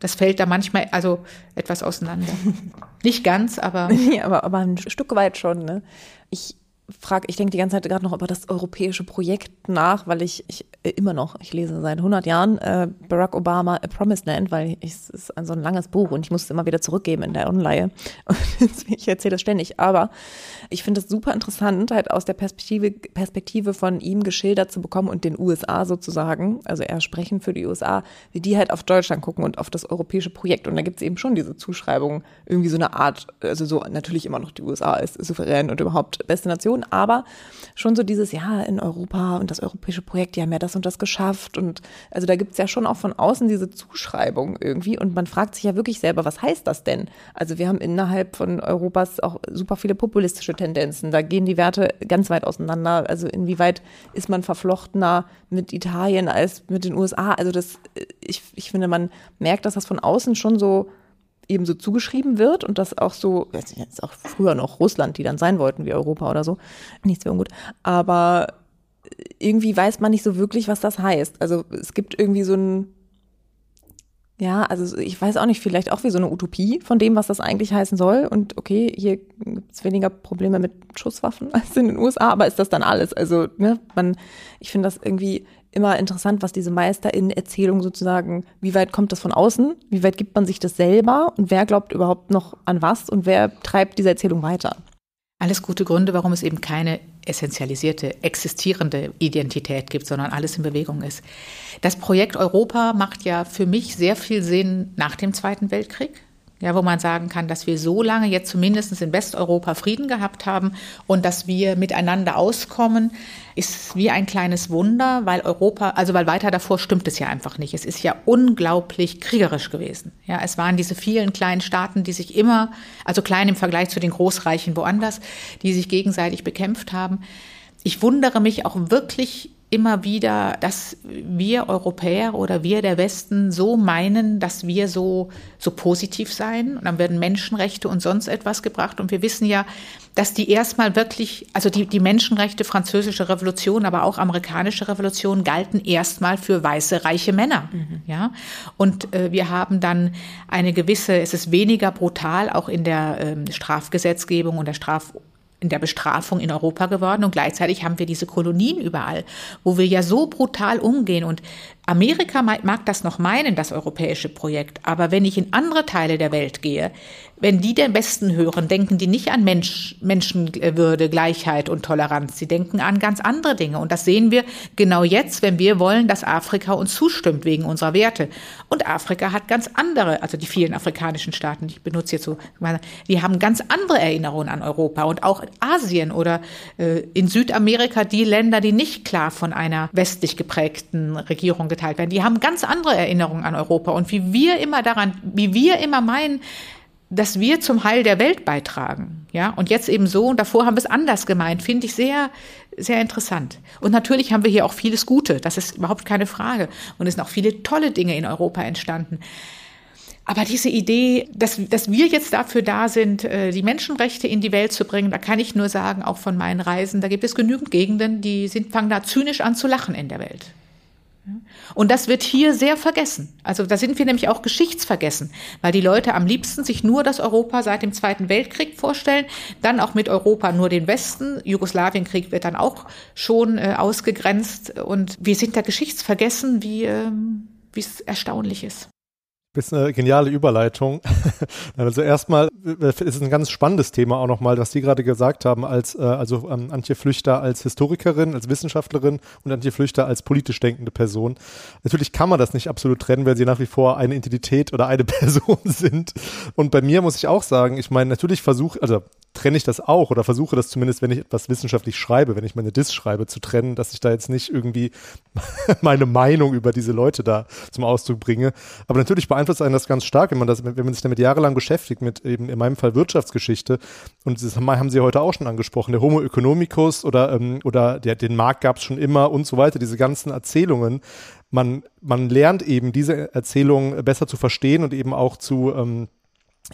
Das fällt da manchmal also etwas auseinander. Nicht ganz, aber. Ja, aber, aber ein Stück weit schon. Ne? Ich frage, ich denke die ganze Zeit gerade noch über das europäische Projekt nach, weil ich, ich äh, immer noch, ich lese seit 100 Jahren äh, Barack Obama A Promised Land, weil ich, es ist ein so ein langes Buch und ich muss es immer wieder zurückgeben in der Online. ich erzähle das ständig, aber ich finde es super interessant, halt aus der Perspektive, Perspektive von ihm geschildert zu bekommen und den USA sozusagen, also er sprechen für die USA, wie die halt auf Deutschland gucken und auf das europäische Projekt. Und da gibt es eben schon diese Zuschreibung, irgendwie so eine Art, also so natürlich immer noch die USA ist souverän und überhaupt beste Nation, Diskussion, aber schon so dieses, ja, in Europa und das europäische Projekt, die haben ja das und das geschafft. Und also da gibt's ja schon auch von außen diese Zuschreibung irgendwie. Und man fragt sich ja wirklich selber, was heißt das denn? Also wir haben innerhalb von Europas auch super viele populistische Tendenzen. Da gehen die Werte ganz weit auseinander. Also inwieweit ist man verflochtener mit Italien als mit den USA? Also das, ich, ich finde, man merkt, dass das von außen schon so eben so zugeschrieben wird und das auch so, jetzt auch früher noch Russland, die dann sein wollten wie Europa oder so, nichts wäre ungut, aber irgendwie weiß man nicht so wirklich, was das heißt. Also es gibt irgendwie so ein, ja, also ich weiß auch nicht, vielleicht auch wie so eine Utopie von dem, was das eigentlich heißen soll. Und okay, hier gibt es weniger Probleme mit Schusswaffen als in den USA, aber ist das dann alles? Also, ne, man, ich finde das irgendwie immer interessant, was diese Meisterinnen-Erzählung sozusagen, wie weit kommt das von außen, wie weit gibt man sich das selber und wer glaubt überhaupt noch an was und wer treibt diese Erzählung weiter. Alles gute Gründe, warum es eben keine essentialisierte, existierende Identität gibt, sondern alles in Bewegung ist. Das Projekt Europa macht ja für mich sehr viel Sinn nach dem Zweiten Weltkrieg ja, wo man sagen kann, dass wir so lange jetzt zumindest in Westeuropa Frieden gehabt haben und dass wir miteinander auskommen, ist wie ein kleines Wunder, weil Europa, also weil weiter davor stimmt es ja einfach nicht. Es ist ja unglaublich kriegerisch gewesen. Ja, es waren diese vielen kleinen Staaten, die sich immer, also klein im Vergleich zu den Großreichen woanders, die sich gegenseitig bekämpft haben. Ich wundere mich auch wirklich immer wieder, dass wir Europäer oder wir der Westen so meinen, dass wir so, so positiv seien. Und dann werden Menschenrechte und sonst etwas gebracht. Und wir wissen ja, dass die erstmal wirklich, also die, die Menschenrechte, französische Revolution, aber auch amerikanische Revolution galten erstmal für weiße, reiche Männer. Mhm. Ja. Und äh, wir haben dann eine gewisse, es ist weniger brutal, auch in der ähm, Strafgesetzgebung und der Straf in der Bestrafung in Europa geworden. Und gleichzeitig haben wir diese Kolonien überall, wo wir ja so brutal umgehen. Und Amerika mag das noch meinen, das europäische Projekt, aber wenn ich in andere Teile der Welt gehe, wenn die den Westen hören, denken die nicht an Mensch, Menschenwürde, Gleichheit und Toleranz. Sie denken an ganz andere Dinge. Und das sehen wir genau jetzt, wenn wir wollen, dass Afrika uns zustimmt wegen unserer Werte. Und Afrika hat ganz andere, also die vielen afrikanischen Staaten, ich benutze jetzt so, die haben ganz andere Erinnerungen an Europa. Und auch Asien oder äh, in Südamerika die Länder, die nicht klar von einer westlich geprägten Regierung geteilt werden, die haben ganz andere Erinnerungen an Europa. Und wie wir immer daran, wie wir immer meinen, dass wir zum Heil der Welt beitragen. Ja, und jetzt eben so, und davor haben wir es anders gemeint, finde ich sehr, sehr interessant. Und natürlich haben wir hier auch vieles Gute, das ist überhaupt keine Frage. Und es sind auch viele tolle Dinge in Europa entstanden. Aber diese Idee, dass, dass wir jetzt dafür da sind, äh, die Menschenrechte in die Welt zu bringen, da kann ich nur sagen, auch von meinen Reisen, da gibt es genügend Gegenden, die sind, fangen da zynisch an zu lachen in der Welt. Und das wird hier sehr vergessen. Also da sind wir nämlich auch geschichtsvergessen, weil die Leute am liebsten sich nur das Europa seit dem Zweiten Weltkrieg vorstellen, dann auch mit Europa nur den Westen. Jugoslawienkrieg wird dann auch schon äh, ausgegrenzt und wir sind da geschichtsvergessen, wie ähm, wie es erstaunlich ist. Das ist eine geniale Überleitung. also erstmal äh, ist es ein ganz spannendes Thema auch nochmal, was Sie gerade gesagt haben, als äh, also ähm, Antje Flüchter als Historikerin, als Wissenschaftlerin und Antje Flüchter als politisch denkende Person. Natürlich kann man das nicht absolut trennen, weil sie nach wie vor eine Identität oder eine Person sind. Und bei mir muss ich auch sagen, ich meine, natürlich versuche, also trenne ich das auch oder versuche das zumindest, wenn ich etwas wissenschaftlich schreibe, wenn ich meine Diss schreibe, zu trennen, dass ich da jetzt nicht irgendwie meine Meinung über diese Leute da zum Ausdruck bringe. Aber natürlich beeinflusst einen das ganz stark, wenn man das, wenn man sich damit jahrelang beschäftigt, mit eben in meinem Fall Wirtschaftsgeschichte. Und das haben Sie heute auch schon angesprochen, der Homo economicus oder, ähm, oder der, den Markt gab es schon immer und so weiter, diese ganzen Erzählungen. Man, man lernt eben diese Erzählungen besser zu verstehen und eben auch zu, ähm,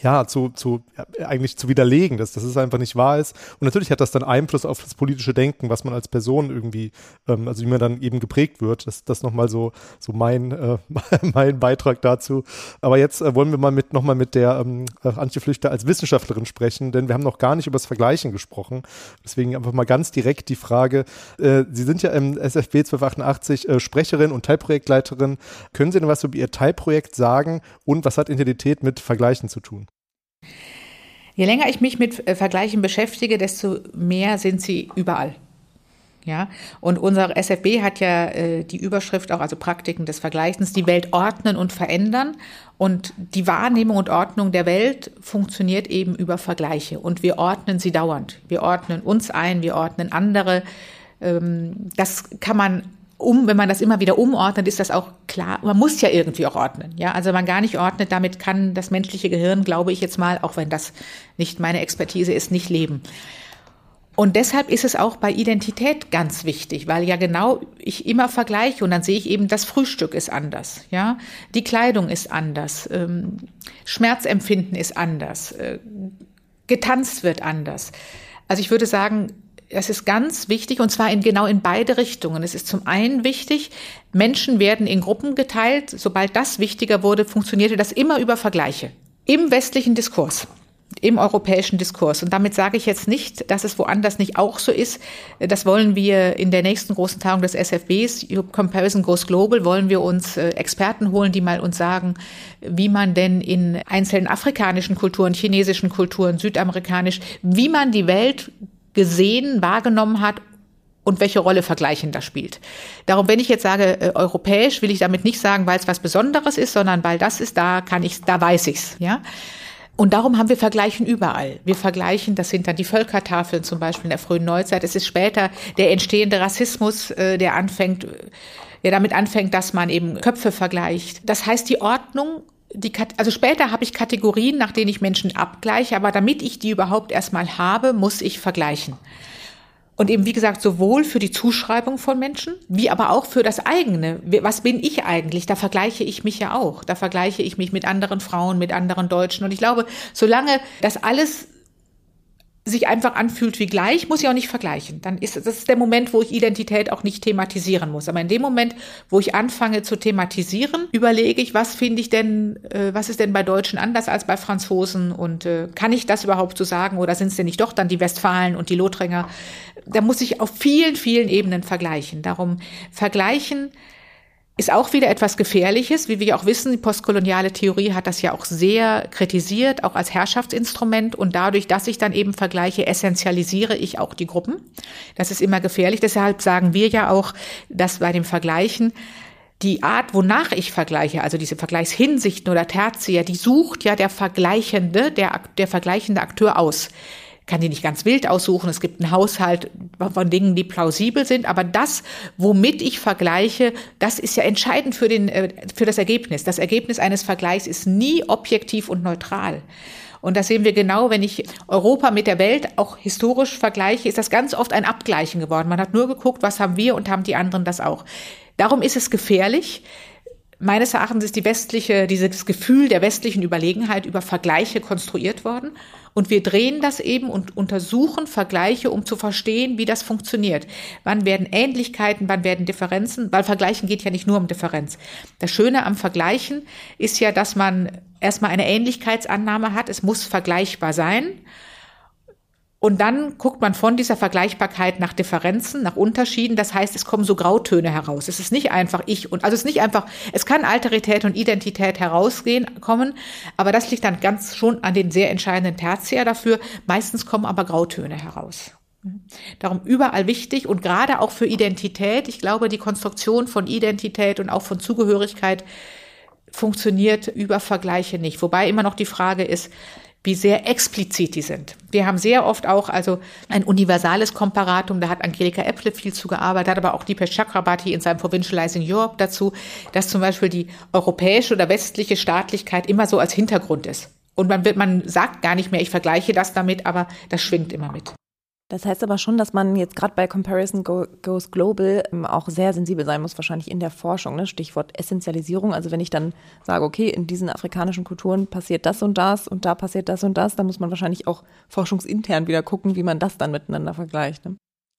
ja, zu, zu ja, eigentlich zu widerlegen, dass, dass es einfach nicht wahr ist. Und natürlich hat das dann Einfluss auf das politische Denken, was man als Person irgendwie, ähm, also wie man dann eben geprägt wird. Das, das nochmal so, so mein, äh, mein Beitrag dazu. Aber jetzt äh, wollen wir mal mit nochmal mit der ähm, äh, Antje Flüchter als Wissenschaftlerin sprechen, denn wir haben noch gar nicht über das Vergleichen gesprochen. Deswegen einfach mal ganz direkt die Frage, äh, Sie sind ja im SFB 1288 äh, Sprecherin und Teilprojektleiterin. Können Sie denn was über Ihr Teilprojekt sagen und was hat Identität mit Vergleichen zu tun? Je länger ich mich mit äh, Vergleichen beschäftige, desto mehr sind sie überall. Ja, und unser SFB hat ja äh, die Überschrift auch, also Praktiken des Vergleichens, die Welt ordnen und verändern. Und die Wahrnehmung und Ordnung der Welt funktioniert eben über Vergleiche. Und wir ordnen sie dauernd. Wir ordnen uns ein, wir ordnen andere. Ähm, das kann man um, wenn man das immer wieder umordnet, ist das auch klar. Man muss ja irgendwie auch ordnen. Ja, also wenn man gar nicht ordnet, damit kann das menschliche Gehirn, glaube ich jetzt mal, auch wenn das nicht meine Expertise ist, nicht leben. Und deshalb ist es auch bei Identität ganz wichtig, weil ja genau ich immer vergleiche und dann sehe ich eben, das Frühstück ist anders, ja, die Kleidung ist anders, ähm, Schmerzempfinden ist anders, äh, getanzt wird anders. Also ich würde sagen, es ist ganz wichtig und zwar in, genau in beide Richtungen. Es ist zum einen wichtig, Menschen werden in Gruppen geteilt. Sobald das wichtiger wurde, funktionierte das immer über Vergleiche im westlichen Diskurs im europäischen Diskurs. Und damit sage ich jetzt nicht, dass es woanders nicht auch so ist. Das wollen wir in der nächsten großen Tagung des SFBs, Comparison Goes Global, wollen wir uns äh, Experten holen, die mal uns sagen, wie man denn in einzelnen afrikanischen Kulturen, chinesischen Kulturen, südamerikanisch, wie man die Welt gesehen, wahrgenommen hat und welche Rolle Vergleichen da spielt. Darum, wenn ich jetzt sage äh, europäisch, will ich damit nicht sagen, weil es was Besonderes ist, sondern weil das ist, da kann ich, da weiß ich's, ja. Und darum haben wir Vergleichen überall. Wir vergleichen, das sind dann die Völkertafeln zum Beispiel in der frühen Neuzeit. Es ist später der entstehende Rassismus, äh, der anfängt, der damit anfängt, dass man eben Köpfe vergleicht. Das heißt, die Ordnung die, also später habe ich Kategorien, nach denen ich Menschen abgleiche, aber damit ich die überhaupt erstmal habe, muss ich vergleichen. Und eben, wie gesagt, sowohl für die Zuschreibung von Menschen, wie aber auch für das eigene. Was bin ich eigentlich? Da vergleiche ich mich ja auch. Da vergleiche ich mich mit anderen Frauen, mit anderen Deutschen. Und ich glaube, solange das alles sich einfach anfühlt wie gleich, muss ich auch nicht vergleichen. Dann ist das ist der Moment, wo ich Identität auch nicht thematisieren muss. Aber in dem Moment, wo ich anfange zu thematisieren, überlege ich, was finde ich denn, äh, was ist denn bei Deutschen anders als bei Franzosen und äh, kann ich das überhaupt so sagen oder sind es denn nicht doch dann die Westfalen und die Lothringer? Da muss ich auf vielen, vielen Ebenen vergleichen. Darum vergleichen ist auch wieder etwas Gefährliches. Wie wir auch wissen, die postkoloniale Theorie hat das ja auch sehr kritisiert, auch als Herrschaftsinstrument. Und dadurch, dass ich dann eben vergleiche, essentialisiere ich auch die Gruppen. Das ist immer gefährlich. Deshalb sagen wir ja auch, dass bei dem Vergleichen die Art, wonach ich vergleiche, also diese Vergleichshinsichten oder Tertiär, die sucht ja der Vergleichende, der, der vergleichende Akteur aus kann die nicht ganz wild aussuchen. Es gibt einen Haushalt von Dingen, die plausibel sind. Aber das, womit ich vergleiche, das ist ja entscheidend für, den, äh, für das Ergebnis. Das Ergebnis eines Vergleichs ist nie objektiv und neutral. Und das sehen wir genau, wenn ich Europa mit der Welt auch historisch vergleiche, ist das ganz oft ein Abgleichen geworden. Man hat nur geguckt, was haben wir und haben die anderen das auch. Darum ist es gefährlich, Meines Erachtens ist die westliche, dieses Gefühl der westlichen Überlegenheit über Vergleiche konstruiert worden. Und wir drehen das eben und untersuchen Vergleiche, um zu verstehen, wie das funktioniert. Wann werden Ähnlichkeiten, wann werden Differenzen? Weil Vergleichen geht ja nicht nur um Differenz. Das Schöne am Vergleichen ist ja, dass man erstmal eine Ähnlichkeitsannahme hat. Es muss vergleichbar sein. Und dann guckt man von dieser Vergleichbarkeit nach Differenzen, nach Unterschieden. Das heißt, es kommen so Grautöne heraus. Es ist nicht einfach ich und, also es ist nicht einfach, es kann Alterität und Identität herausgehen, kommen, aber das liegt dann ganz schon an den sehr entscheidenden Tertiär dafür. Meistens kommen aber Grautöne heraus. Darum überall wichtig und gerade auch für Identität. Ich glaube, die Konstruktion von Identität und auch von Zugehörigkeit funktioniert über Vergleiche nicht. Wobei immer noch die Frage ist, wie sehr explizit die sind. Wir haben sehr oft auch also ein universales Komparatum, da hat Angelika Epple viel zu gearbeitet, hat aber auch Deepesh Chakrabarti in seinem Provincializing Europe dazu, dass zum Beispiel die europäische oder westliche Staatlichkeit immer so als Hintergrund ist. Und man wird, man sagt gar nicht mehr, ich vergleiche das damit, aber das schwingt immer mit. Das heißt aber schon, dass man jetzt gerade bei Comparison Goes Global ähm, auch sehr sensibel sein muss, wahrscheinlich in der Forschung. Ne? Stichwort Essentialisierung. Also wenn ich dann sage, okay, in diesen afrikanischen Kulturen passiert das und das und da passiert das und das, dann muss man wahrscheinlich auch forschungsintern wieder gucken, wie man das dann miteinander vergleicht. Ne?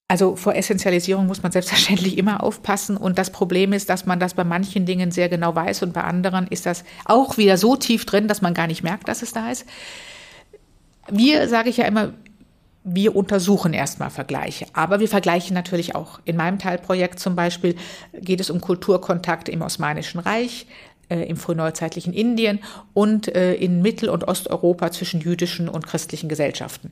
Also vor Essentialisierung muss man selbstverständlich immer aufpassen. Und das Problem ist, dass man das bei manchen Dingen sehr genau weiß und bei anderen ist das auch wieder so tief drin, dass man gar nicht merkt, dass es da ist. Wir, sage ich ja immer, wir untersuchen erstmal Vergleiche, aber wir vergleichen natürlich auch. In meinem Teilprojekt zum Beispiel geht es um Kulturkontakte im Osmanischen Reich, äh, im frühneuzeitlichen Indien und äh, in Mittel- und Osteuropa zwischen jüdischen und christlichen Gesellschaften.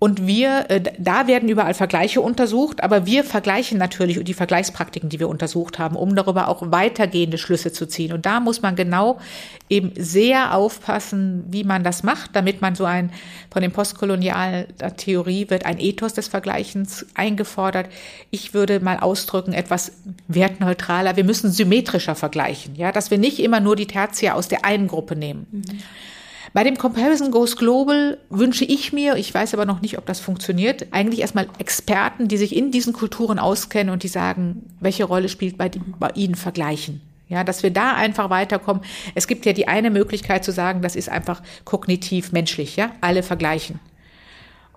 Und wir, äh, da werden überall Vergleiche untersucht, aber wir vergleichen natürlich die Vergleichspraktiken, die wir untersucht haben, um darüber auch weitergehende Schlüsse zu ziehen. Und da muss man genau eben sehr aufpassen, wie man das macht, damit man so ein, von den postkolonialen Theorie wird ein Ethos des Vergleichens eingefordert. Ich würde mal ausdrücken, etwas wertneutraler. Wir müssen symmetrischer vergleichen, ja, dass wir nicht immer nur die Tertia aus der einen Gruppe nehmen. Mhm. Bei dem Comparison Goes Global wünsche ich mir, ich weiß aber noch nicht, ob das funktioniert, eigentlich erstmal Experten, die sich in diesen Kulturen auskennen und die sagen, welche Rolle spielt bei, bei ihnen vergleichen. Ja, dass wir da einfach weiterkommen. Es gibt ja die eine Möglichkeit zu sagen, das ist einfach kognitiv menschlich, ja, alle vergleichen.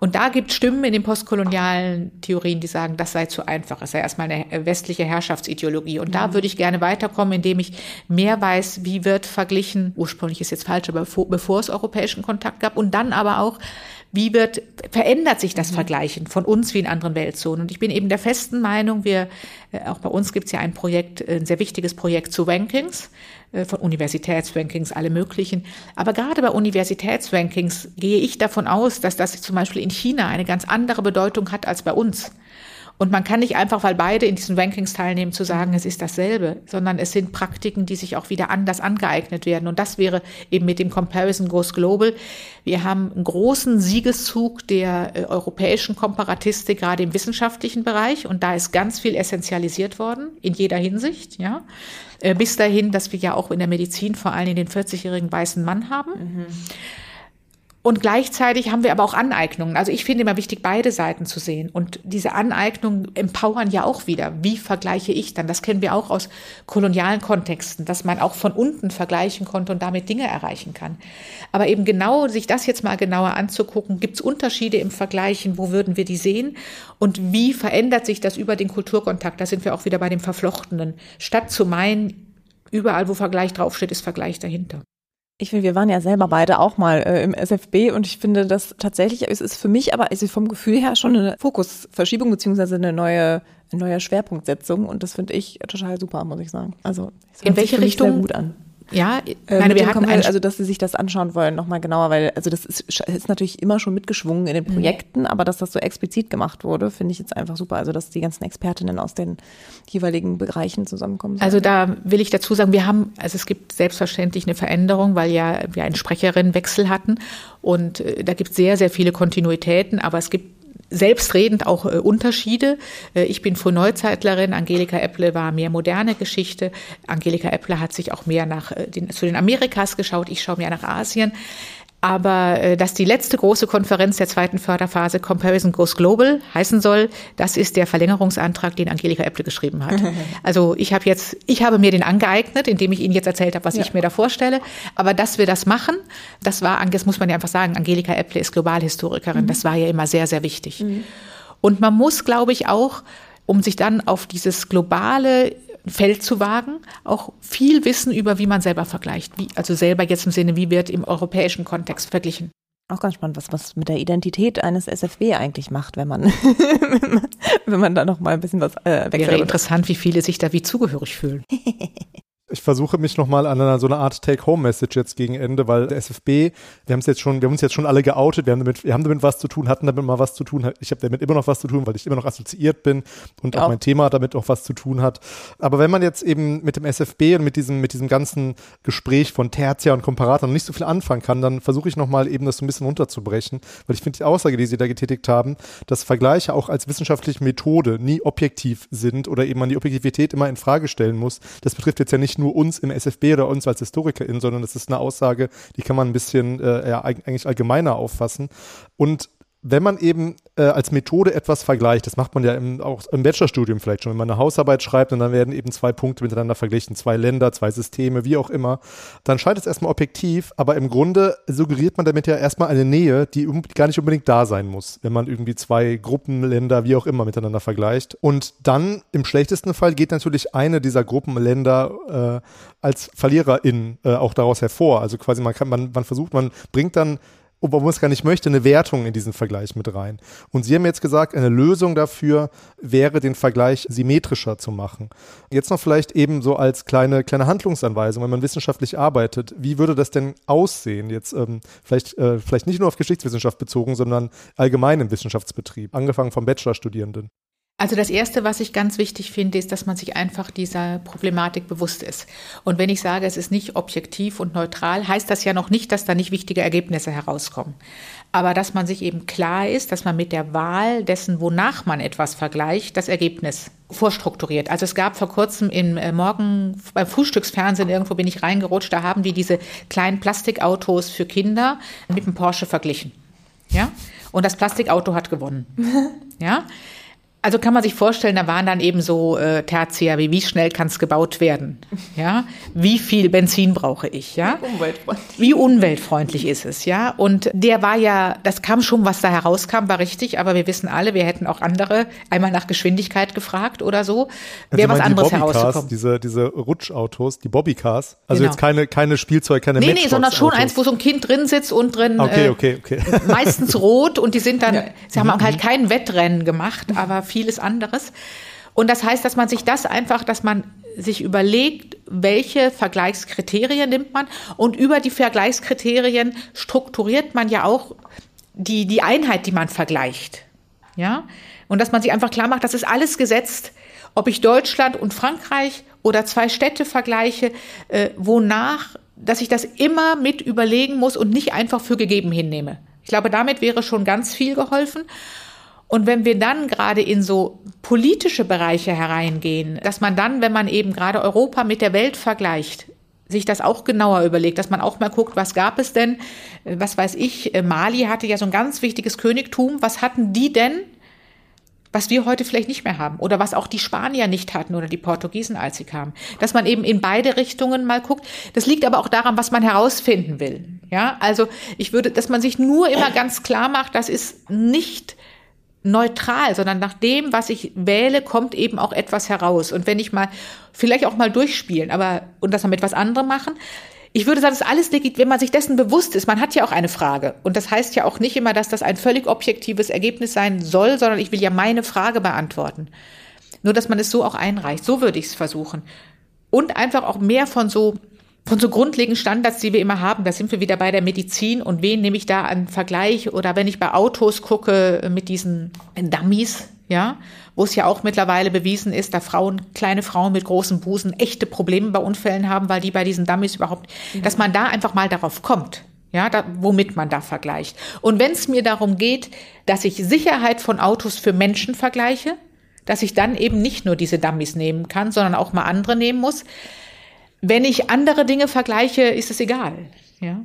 Und da gibt Stimmen in den postkolonialen Theorien, die sagen, das sei zu einfach. Es sei erstmal eine westliche Herrschaftsideologie. Und da mhm. würde ich gerne weiterkommen, indem ich mehr weiß, wie wird verglichen, ursprünglich ist jetzt falsch, aber bevor, bevor es europäischen Kontakt gab. Und dann aber auch, wie wird, verändert sich das mhm. Vergleichen von uns wie in anderen Weltzonen? Und ich bin eben der festen Meinung, wir, äh, auch bei uns gibt es ja ein Projekt, ein sehr wichtiges Projekt zu Rankings, äh, von Universitätsrankings, alle möglichen. Aber gerade bei Universitätsrankings gehe ich davon aus, dass das zum Beispiel in China eine ganz andere Bedeutung hat als bei uns. Und man kann nicht einfach, weil beide in diesen Rankings teilnehmen, zu sagen, es ist dasselbe, sondern es sind Praktiken, die sich auch wieder anders angeeignet werden. Und das wäre eben mit dem Comparison Goes Global. Wir haben einen großen Siegeszug der äh, europäischen Komparatistik, gerade im wissenschaftlichen Bereich. Und da ist ganz viel essentialisiert worden, in jeder Hinsicht, ja. Äh, bis dahin, dass wir ja auch in der Medizin vor allem den 40-jährigen weißen Mann haben. Mhm. Und gleichzeitig haben wir aber auch Aneignungen. Also ich finde immer wichtig, beide Seiten zu sehen. Und diese Aneignungen empowern ja auch wieder. Wie vergleiche ich dann? Das kennen wir auch aus kolonialen Kontexten, dass man auch von unten vergleichen konnte und damit Dinge erreichen kann. Aber eben genau, sich das jetzt mal genauer anzugucken, gibt es Unterschiede im Vergleichen, wo würden wir die sehen? Und wie verändert sich das über den Kulturkontakt? Da sind wir auch wieder bei dem Verflochtenen. Statt zu meinen, überall, wo Vergleich draufsteht, ist Vergleich dahinter. Ich finde, wir waren ja selber beide auch mal äh, im SFB und ich finde, dass tatsächlich, es ist für mich aber also vom Gefühl her schon eine Fokusverschiebung beziehungsweise eine neue, eine neue Schwerpunktsetzung und das finde ich total super, muss ich sagen. Also in welche Richtung? Gut an. Ja, äh, meine, wir hatten ein, also dass sie sich das anschauen wollen nochmal genauer, weil also das ist, ist natürlich immer schon mitgeschwungen in den mhm. Projekten, mhm. aber dass das so explizit gemacht wurde, finde ich jetzt einfach super. Also dass die ganzen Expertinnen aus den jeweiligen Bereichen zusammenkommen. Sollen. Also da will ich dazu sagen, wir haben, also es gibt selbstverständlich eine Veränderung, weil ja wir einen Sprecherinnenwechsel hatten und äh, da gibt es sehr, sehr viele Kontinuitäten, aber es gibt selbstredend auch äh, Unterschiede. Äh, ich bin Frühneuzeitlerin, Angelika Epple war mehr moderne Geschichte. Angelika Epple hat sich auch mehr nach äh, den, zu den Amerikas geschaut, ich schaue mehr nach Asien. Aber äh, dass die letzte große Konferenz der zweiten Förderphase Comparison Goes Global heißen soll, das ist der Verlängerungsantrag, den Angelika Epple geschrieben hat. Also ich habe jetzt, ich habe mir den angeeignet, indem ich Ihnen jetzt erzählt habe, was ja. ich mir da vorstelle. Aber dass wir das machen, das war, das muss man ja einfach sagen, Angelika Epple ist Globalhistorikerin. Mhm. Das war ja immer sehr, sehr wichtig. Mhm. Und man muss, glaube ich, auch um sich dann auf dieses globale Feld zu wagen, auch viel Wissen über, wie man selber vergleicht. Wie, also selber jetzt im Sinne, wie wird im europäischen Kontext verglichen. Auch ganz spannend, was, was mit der Identität eines SFW eigentlich macht, wenn man, wenn man da noch mal ein bisschen was äh, wechselt. Wäre interessant, wie viele sich da wie zugehörig fühlen. ich versuche mich nochmal an einer, so einer Art Take-Home-Message jetzt gegen Ende, weil der SFB, wir haben es jetzt schon, wir haben uns jetzt schon alle geoutet, wir haben damit, wir haben damit was zu tun, hatten damit mal was zu tun. Ich habe damit immer noch was zu tun, weil ich immer noch assoziiert bin und ja. auch mein Thema damit auch was zu tun hat. Aber wenn man jetzt eben mit dem SFB und mit diesem, mit diesem ganzen Gespräch von Tertia und Komparator noch nicht so viel anfangen kann, dann versuche ich nochmal eben das so ein bisschen runterzubrechen, weil ich finde die Aussage, die Sie da getätigt haben, dass Vergleiche auch als wissenschaftliche Methode nie objektiv sind oder eben man die Objektivität immer in Frage stellen muss. Das betrifft jetzt ja nicht nur uns im SFB oder uns als HistorikerInnen, sondern das ist eine Aussage, die kann man ein bisschen äh, ja, eigentlich allgemeiner auffassen. Und wenn man eben äh, als Methode etwas vergleicht, das macht man ja im, auch im Bachelorstudium vielleicht schon, wenn man eine Hausarbeit schreibt und dann werden eben zwei Punkte miteinander verglichen, zwei Länder, zwei Systeme, wie auch immer, dann scheint es erstmal objektiv, aber im Grunde suggeriert man damit ja erstmal eine Nähe, die gar nicht unbedingt da sein muss, wenn man irgendwie zwei Gruppenländer, wie auch immer, miteinander vergleicht. Und dann im schlechtesten Fall geht natürlich eine dieser Gruppenländer äh, als Verliererin äh, auch daraus hervor. Also quasi man kann, man, man versucht, man bringt dann obwohl man es gar nicht möchte, eine Wertung in diesen Vergleich mit rein. Und Sie haben jetzt gesagt, eine Lösung dafür wäre, den Vergleich symmetrischer zu machen. Jetzt noch vielleicht eben so als kleine, kleine Handlungsanweisung, wenn man wissenschaftlich arbeitet. Wie würde das denn aussehen? Jetzt ähm, vielleicht, äh, vielleicht nicht nur auf Geschichtswissenschaft bezogen, sondern allgemein im Wissenschaftsbetrieb, angefangen vom Bachelorstudierenden. Also das Erste, was ich ganz wichtig finde, ist, dass man sich einfach dieser Problematik bewusst ist. Und wenn ich sage, es ist nicht objektiv und neutral, heißt das ja noch nicht, dass da nicht wichtige Ergebnisse herauskommen. Aber dass man sich eben klar ist, dass man mit der Wahl dessen, wonach man etwas vergleicht, das Ergebnis vorstrukturiert. Also es gab vor kurzem im äh, Morgen beim Frühstücksfernsehen irgendwo bin ich reingerutscht, da haben die diese kleinen Plastikautos für Kinder mit dem Porsche verglichen. Ja? Und das Plastikauto hat gewonnen. ja? Also kann man sich vorstellen, da waren dann eben so äh, Tertia, wie wie schnell kann es gebaut werden? Ja, wie viel Benzin brauche ich? Ja, wie umweltfreundlich. wie umweltfreundlich ist es? Ja, und der war ja, das kam schon, was da herauskam, war richtig, aber wir wissen alle, wir hätten auch andere einmal nach Geschwindigkeit gefragt oder so, wäre was anderes herausgekommen. Diese diese Rutschautos, die Bobbycars, also genau. jetzt keine keine Spielzeug, keine Nee, nee, sondern schon eins, wo so ein Kind drin sitzt und drin okay, okay, okay. Äh, meistens rot und die sind dann, ja. sie haben halt kein Wettrennen gemacht, aber vieles anderes. Und das heißt, dass man sich das einfach, dass man sich überlegt, welche Vergleichskriterien nimmt man und über die Vergleichskriterien strukturiert man ja auch die, die Einheit, die man vergleicht. Ja? Und dass man sich einfach klar macht, das ist alles gesetzt, ob ich Deutschland und Frankreich oder zwei Städte vergleiche, äh, wonach, dass ich das immer mit überlegen muss und nicht einfach für gegeben hinnehme. Ich glaube, damit wäre schon ganz viel geholfen. Und wenn wir dann gerade in so politische Bereiche hereingehen, dass man dann, wenn man eben gerade Europa mit der Welt vergleicht, sich das auch genauer überlegt, dass man auch mal guckt, was gab es denn, was weiß ich, Mali hatte ja so ein ganz wichtiges Königtum, was hatten die denn, was wir heute vielleicht nicht mehr haben oder was auch die Spanier nicht hatten oder die Portugiesen, als sie kamen. Dass man eben in beide Richtungen mal guckt. Das liegt aber auch daran, was man herausfinden will. Ja, also ich würde, dass man sich nur immer ganz klar macht, das ist nicht neutral, sondern nach dem, was ich wähle, kommt eben auch etwas heraus. Und wenn ich mal, vielleicht auch mal durchspielen, aber, und das dann mit was anderem machen, ich würde sagen, das ist alles legit, wenn man sich dessen bewusst ist. Man hat ja auch eine Frage. Und das heißt ja auch nicht immer, dass das ein völlig objektives Ergebnis sein soll, sondern ich will ja meine Frage beantworten. Nur, dass man es so auch einreicht. So würde ich es versuchen. Und einfach auch mehr von so von so grundlegenden Standards, die wir immer haben, da sind wir wieder bei der Medizin und wen nehme ich da an Vergleich oder wenn ich bei Autos gucke äh, mit diesen Dummies, ja, wo es ja auch mittlerweile bewiesen ist, dass Frauen, kleine Frauen mit großen Busen echte Probleme bei Unfällen haben, weil die bei diesen Dummies überhaupt, dass man da einfach mal darauf kommt. Ja, da, womit man da vergleicht. Und wenn es mir darum geht, dass ich Sicherheit von Autos für Menschen vergleiche, dass ich dann eben nicht nur diese Dummies nehmen kann, sondern auch mal andere nehmen muss, wenn ich andere Dinge vergleiche, ist es egal. Ja.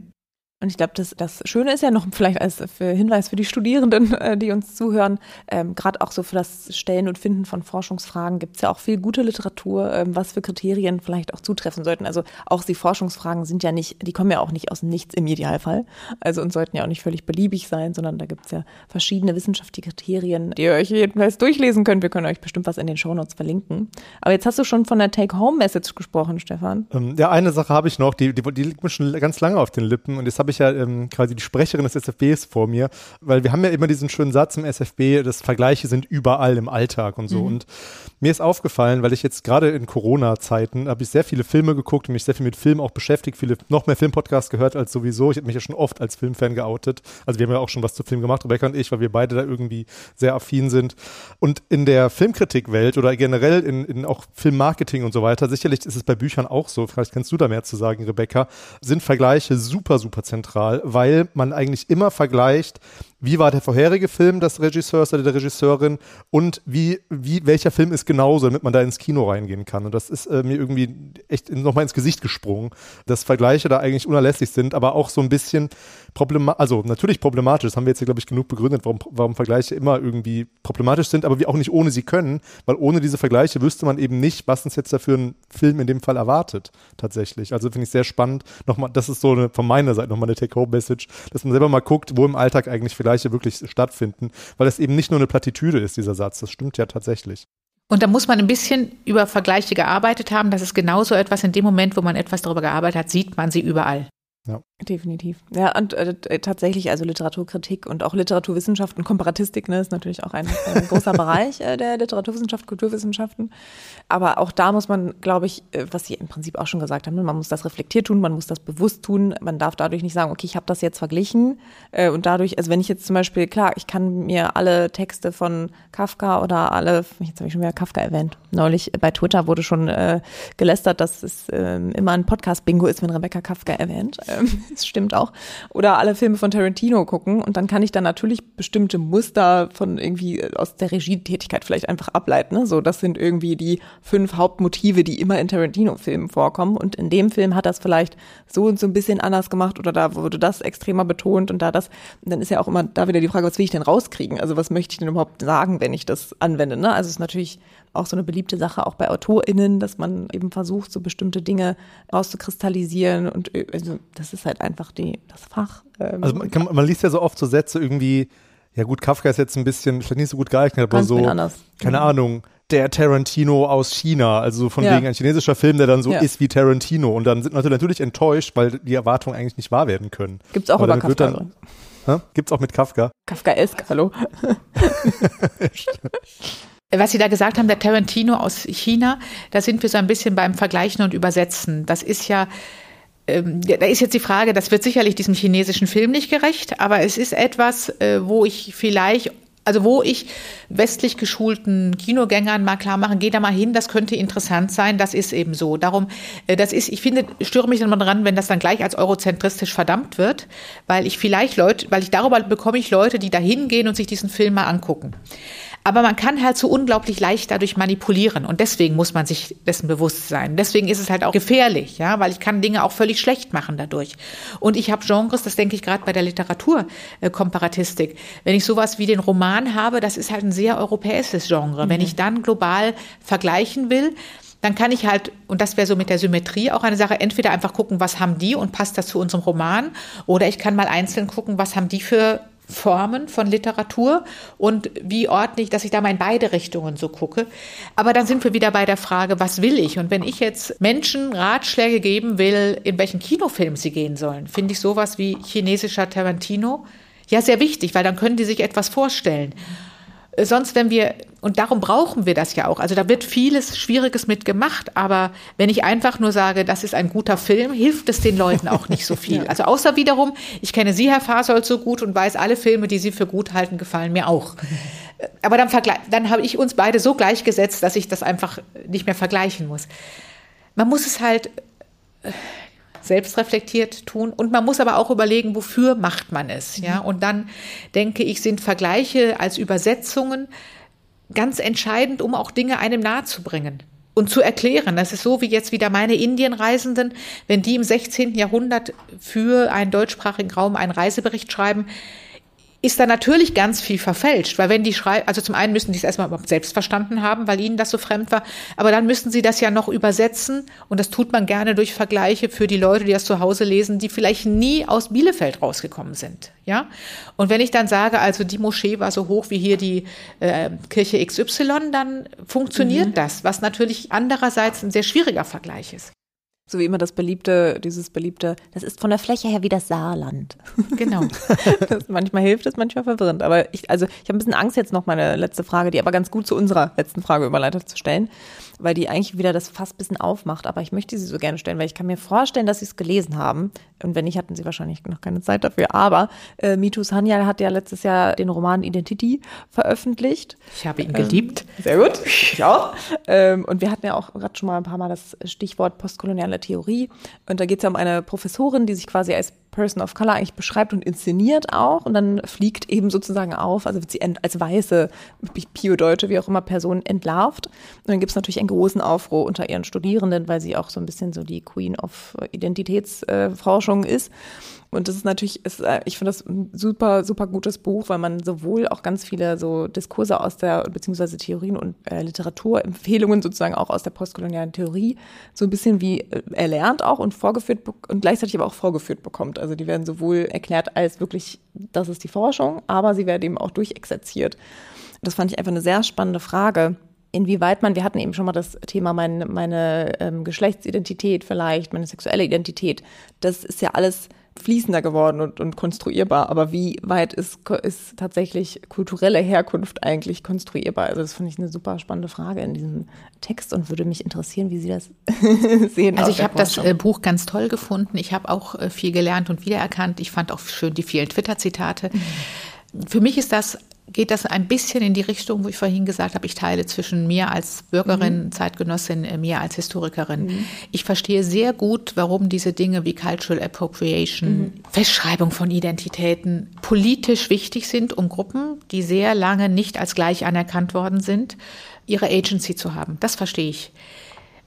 Und ich glaube, das, das Schöne ist ja noch vielleicht als für Hinweis für die Studierenden, äh, die uns zuhören, ähm, gerade auch so für das Stellen und Finden von Forschungsfragen gibt es ja auch viel gute Literatur, ähm, was für Kriterien vielleicht auch zutreffen sollten. Also auch die Forschungsfragen sind ja nicht, die kommen ja auch nicht aus dem Nichts im Idealfall. Also und sollten ja auch nicht völlig beliebig sein, sondern da gibt es ja verschiedene wissenschaftliche Kriterien, die ihr euch jedenfalls durchlesen könnt. Wir können euch bestimmt was in den Shownotes verlinken. Aber jetzt hast du schon von der Take-Home-Message gesprochen, Stefan. Ähm, ja, eine Sache habe ich noch, die, die, die liegt mir schon ganz lange auf den Lippen und jetzt habe ich ich ja ähm, quasi die Sprecherin des SFBs vor mir, weil wir haben ja immer diesen schönen Satz im SFB, dass Vergleiche sind überall im Alltag und so. Mhm. Und mir ist aufgefallen, weil ich jetzt gerade in Corona-Zeiten habe ich sehr viele Filme geguckt und mich sehr viel mit Film auch beschäftigt, viele noch mehr Filmpodcasts gehört als sowieso. Ich habe mich ja schon oft als Filmfan geoutet. Also wir haben ja auch schon was zu Film gemacht, Rebecca und ich, weil wir beide da irgendwie sehr affin sind. Und in der Filmkritikwelt oder generell in, in auch Filmmarketing und so weiter, sicherlich ist es bei Büchern auch so, vielleicht kannst du da mehr zu sagen, Rebecca, sind Vergleiche super, super zentral, weil man eigentlich immer vergleicht, wie war der vorherige Film des Regisseurs oder der Regisseurin und wie, wie, welcher Film ist genauso, damit man da ins Kino reingehen kann. Und das ist äh, mir irgendwie echt nochmal ins Gesicht gesprungen, dass Vergleiche da eigentlich unerlässlich sind, aber auch so ein bisschen problematisch, also natürlich problematisch, das haben wir jetzt hier, glaube ich, genug begründet, warum, warum Vergleiche immer irgendwie problematisch sind, aber wir auch nicht ohne sie können, weil ohne diese Vergleiche wüsste man eben nicht, was uns jetzt dafür ein Film in dem Fall erwartet, tatsächlich. Also finde ich sehr spannend. Nochmal, das ist so eine, von meiner Seite nochmal eine Take-Home-Message, dass man selber mal guckt, wo im Alltag eigentlich vielleicht Vergleiche wirklich stattfinden, weil es eben nicht nur eine Plattitüde ist, dieser Satz. Das stimmt ja tatsächlich. Und da muss man ein bisschen über Vergleiche gearbeitet haben. Das ist genauso etwas in dem Moment, wo man etwas darüber gearbeitet hat, sieht man sie überall. Ja. Definitiv. Ja, und äh, tatsächlich, also Literaturkritik und auch Literaturwissenschaft und Komparatistik ne, ist natürlich auch ein, ein großer Bereich äh, der Literaturwissenschaft, Kulturwissenschaften. Aber auch da muss man, glaube ich, äh, was Sie im Prinzip auch schon gesagt haben, ne, man muss das reflektiert tun, man muss das bewusst tun. Man darf dadurch nicht sagen, okay, ich habe das jetzt verglichen. Äh, und dadurch, also wenn ich jetzt zum Beispiel, klar, ich kann mir alle Texte von Kafka oder alle, jetzt habe ich schon wieder Kafka erwähnt, neulich bei Twitter wurde schon äh, gelästert, dass es äh, immer ein Podcast-Bingo ist, wenn Rebecca Kafka erwähnt. Ähm, das stimmt auch. Oder alle Filme von Tarantino gucken und dann kann ich dann natürlich bestimmte Muster von irgendwie äh, aus der Regietätigkeit vielleicht einfach ableiten. Ne? So, das sind irgendwie die fünf Hauptmotive, die immer in Tarantino-Filmen vorkommen. Und in dem Film hat das vielleicht so und so ein bisschen anders gemacht oder da wurde das extremer betont und da das. Und dann ist ja auch immer da wieder die Frage, was will ich denn rauskriegen? Also was möchte ich denn überhaupt sagen, wenn ich das anwende? Ne? Also es ist natürlich auch so eine beliebte Sache auch bei AutorInnen, dass man eben versucht, so bestimmte Dinge rauszukristallisieren und äh, also das ist halt einfach die, das Fach. Ähm. Also man, kann, man liest ja so oft so Sätze irgendwie, ja gut, Kafka ist jetzt ein bisschen, vielleicht nicht so gut geeignet, aber so, anders. keine mhm. Ahnung, der Tarantino aus China, also von Ja. wegen ein chinesischer Film, der dann so Ja. ist wie Tarantino und dann sind wir natürlich enttäuscht, weil die Erwartungen eigentlich nicht wahr werden können. Gibt's auch Aber über Kafka. dann-. Hä? Gibt's auch mit Kafka? Kafkaesk, hallo. Was Sie da gesagt haben, der Tarantino aus China, da sind wir so ein bisschen beim Vergleichen und Übersetzen. Das ist ja, ähm, da ist jetzt die Frage, das wird sicherlich diesem chinesischen Film nicht gerecht, aber es ist etwas, äh, wo ich vielleicht also wo ich westlich geschulten Kinogängern mal klar machen, geh da mal hin, das könnte interessant sein, das ist eben so. Darum, äh, das ist, ich finde, störe mich dann mal dran, wenn das dann gleich als eurozentristisch verdammt wird, weil ich vielleicht Leute, weil ich darüber bekomme ich Leute, die da hingehen und sich diesen Film mal angucken. Aber man kann halt so unglaublich leicht dadurch manipulieren und deswegen muss man sich dessen bewusst sein. Deswegen ist es halt auch gefährlich, ja, weil ich kann Dinge auch völlig schlecht machen dadurch. Und ich habe Genres, das denke ich gerade bei der Literaturkomparatistik. Wenn ich sowas wie den Roman habe, das ist halt ein sehr europäisches Genre. Wenn ich dann global vergleichen will, dann kann ich halt, und das wäre so mit der Symmetrie auch eine Sache, entweder einfach gucken, was haben die und passt das zu unserem Roman, oder ich kann mal einzeln gucken, was haben die für Formen von Literatur und wie ordentlich, dass ich da mal in beide Richtungen so gucke. Aber dann sind wir wieder bei der Frage, was will ich? Und wenn ich jetzt Menschen Ratschläge geben will, in welchen Kinofilm sie gehen sollen, finde ich sowas wie chinesischer Tarantino ja sehr wichtig, weil dann können die sich etwas vorstellen. Sonst, wenn wir, und darum brauchen wir das ja auch, also da wird vieles Schwieriges mit gemacht, aber wenn ich einfach nur sage, das ist ein guter Film, hilft es den Leuten auch nicht so viel. Also außer wiederum, ich kenne Sie, Herr Fasold, so gut und weiß, alle Filme, die Sie für gut halten, gefallen mir auch. Aber dann, dann habe ich uns beide so gleichgesetzt, dass ich das einfach nicht mehr vergleichen muss. Man muss es halt äh, selbstreflektiert tun und man muss aber auch überlegen, wofür macht man es, ja? Und dann denke ich, sind Vergleiche als Übersetzungen ganz entscheidend, um auch Dinge einem nahezubringen und zu erklären. Das ist so wie jetzt wieder meine Indienreisenden, wenn die im 16. Jahrhundert für einen deutschsprachigen Raum einen Reisebericht schreiben, ist da natürlich ganz viel verfälscht, weil wenn die schreiben, also zum einen müssen die es erstmal überhaupt selbst verstanden haben, weil ihnen das so fremd war, aber dann müssen sie das ja noch übersetzen und das tut man gerne durch Vergleiche für die Leute, die das zu Hause lesen, die vielleicht nie aus Bielefeld rausgekommen sind, ja? Und wenn ich dann sage, also die Moschee war so hoch wie hier die äh, Kirche XY, dann funktioniert das, was natürlich andererseits ein sehr schwieriger Vergleich ist. So wie immer das beliebte, dieses beliebte, das ist von der Fläche her wie das Saarland. Genau. Das manchmal hilft es, manchmal verwirrend. Aber ich, also ich habe ein bisschen Angst, jetzt noch meine letzte Frage, die aber ganz gut zu unserer letzten Frage überleitet zu stellen, weil die eigentlich wieder das fast ein bisschen aufmacht. Aber ich möchte sie so gerne stellen, weil ich kann mir vorstellen, dass sie es gelesen haben. Und wenn nicht, hatten sie wahrscheinlich noch keine Zeit dafür. Aber äh, Mitu Sanyal hat ja letztes Jahr den Roman Identity veröffentlicht. Ich habe ihn geliebt. Sehr gut. Ich auch. Ähm, und wir hatten ja auch gerade schon mal ein paar Mal das Stichwort postkoloniale Theorie. Und da geht es ja um eine Professorin, die sich quasi als Person of Color eigentlich beschreibt und inszeniert auch. Und dann fliegt eben sozusagen auf, also wird sie als weiße, Bio-Deutsche, wie auch immer, Person entlarvt. Und dann gibt es natürlich einen großen Aufruhr unter ihren Studierenden, weil sie auch so ein bisschen so die Queen of Identitätsforschung ist. Und das ist natürlich, ist, äh, ich finde das ein super, super gutes Buch, weil man sowohl auch ganz viele so Diskurse aus der, beziehungsweise Theorien und äh, Literaturempfehlungen sozusagen auch aus der postkolonialen Theorie so ein bisschen wie äh, erlernt auch und vorgeführt und gleichzeitig aber auch vorgeführt bekommt. Also die werden sowohl erklärt als wirklich, das ist die Forschung, aber sie werden eben auch durchexerziert. Das fand ich einfach eine sehr spannende Frage inwieweit man, wir hatten eben schon mal das Thema meine, meine ähm, Geschlechtsidentität vielleicht, meine sexuelle Identität, das ist ja alles fließender geworden und, und konstruierbar. Aber wie weit ist, ist tatsächlich kulturelle Herkunft eigentlich konstruierbar? Also das finde ich eine super spannende Frage in diesem Text und würde mich interessieren, wie Sie das sehen. Also ich habe das äh, Buch ganz toll gefunden. Ich habe auch äh, viel gelernt und wiedererkannt. Ich fand auch schön die vielen Twitter-Zitate. Mhm. Für mich ist das geht das ein bisschen in die Richtung, wo ich vorhin gesagt habe, ich teile zwischen mir als Bürgerin, mhm. Zeitgenossin, äh, mir als Historikerin. Mhm. Ich verstehe sehr gut, warum diese Dinge wie Cultural Appropriation, mhm. Festschreibung von Identitäten politisch wichtig sind, um Gruppen, die sehr lange nicht als gleich anerkannt worden sind, ihre Agency zu haben. Das verstehe ich.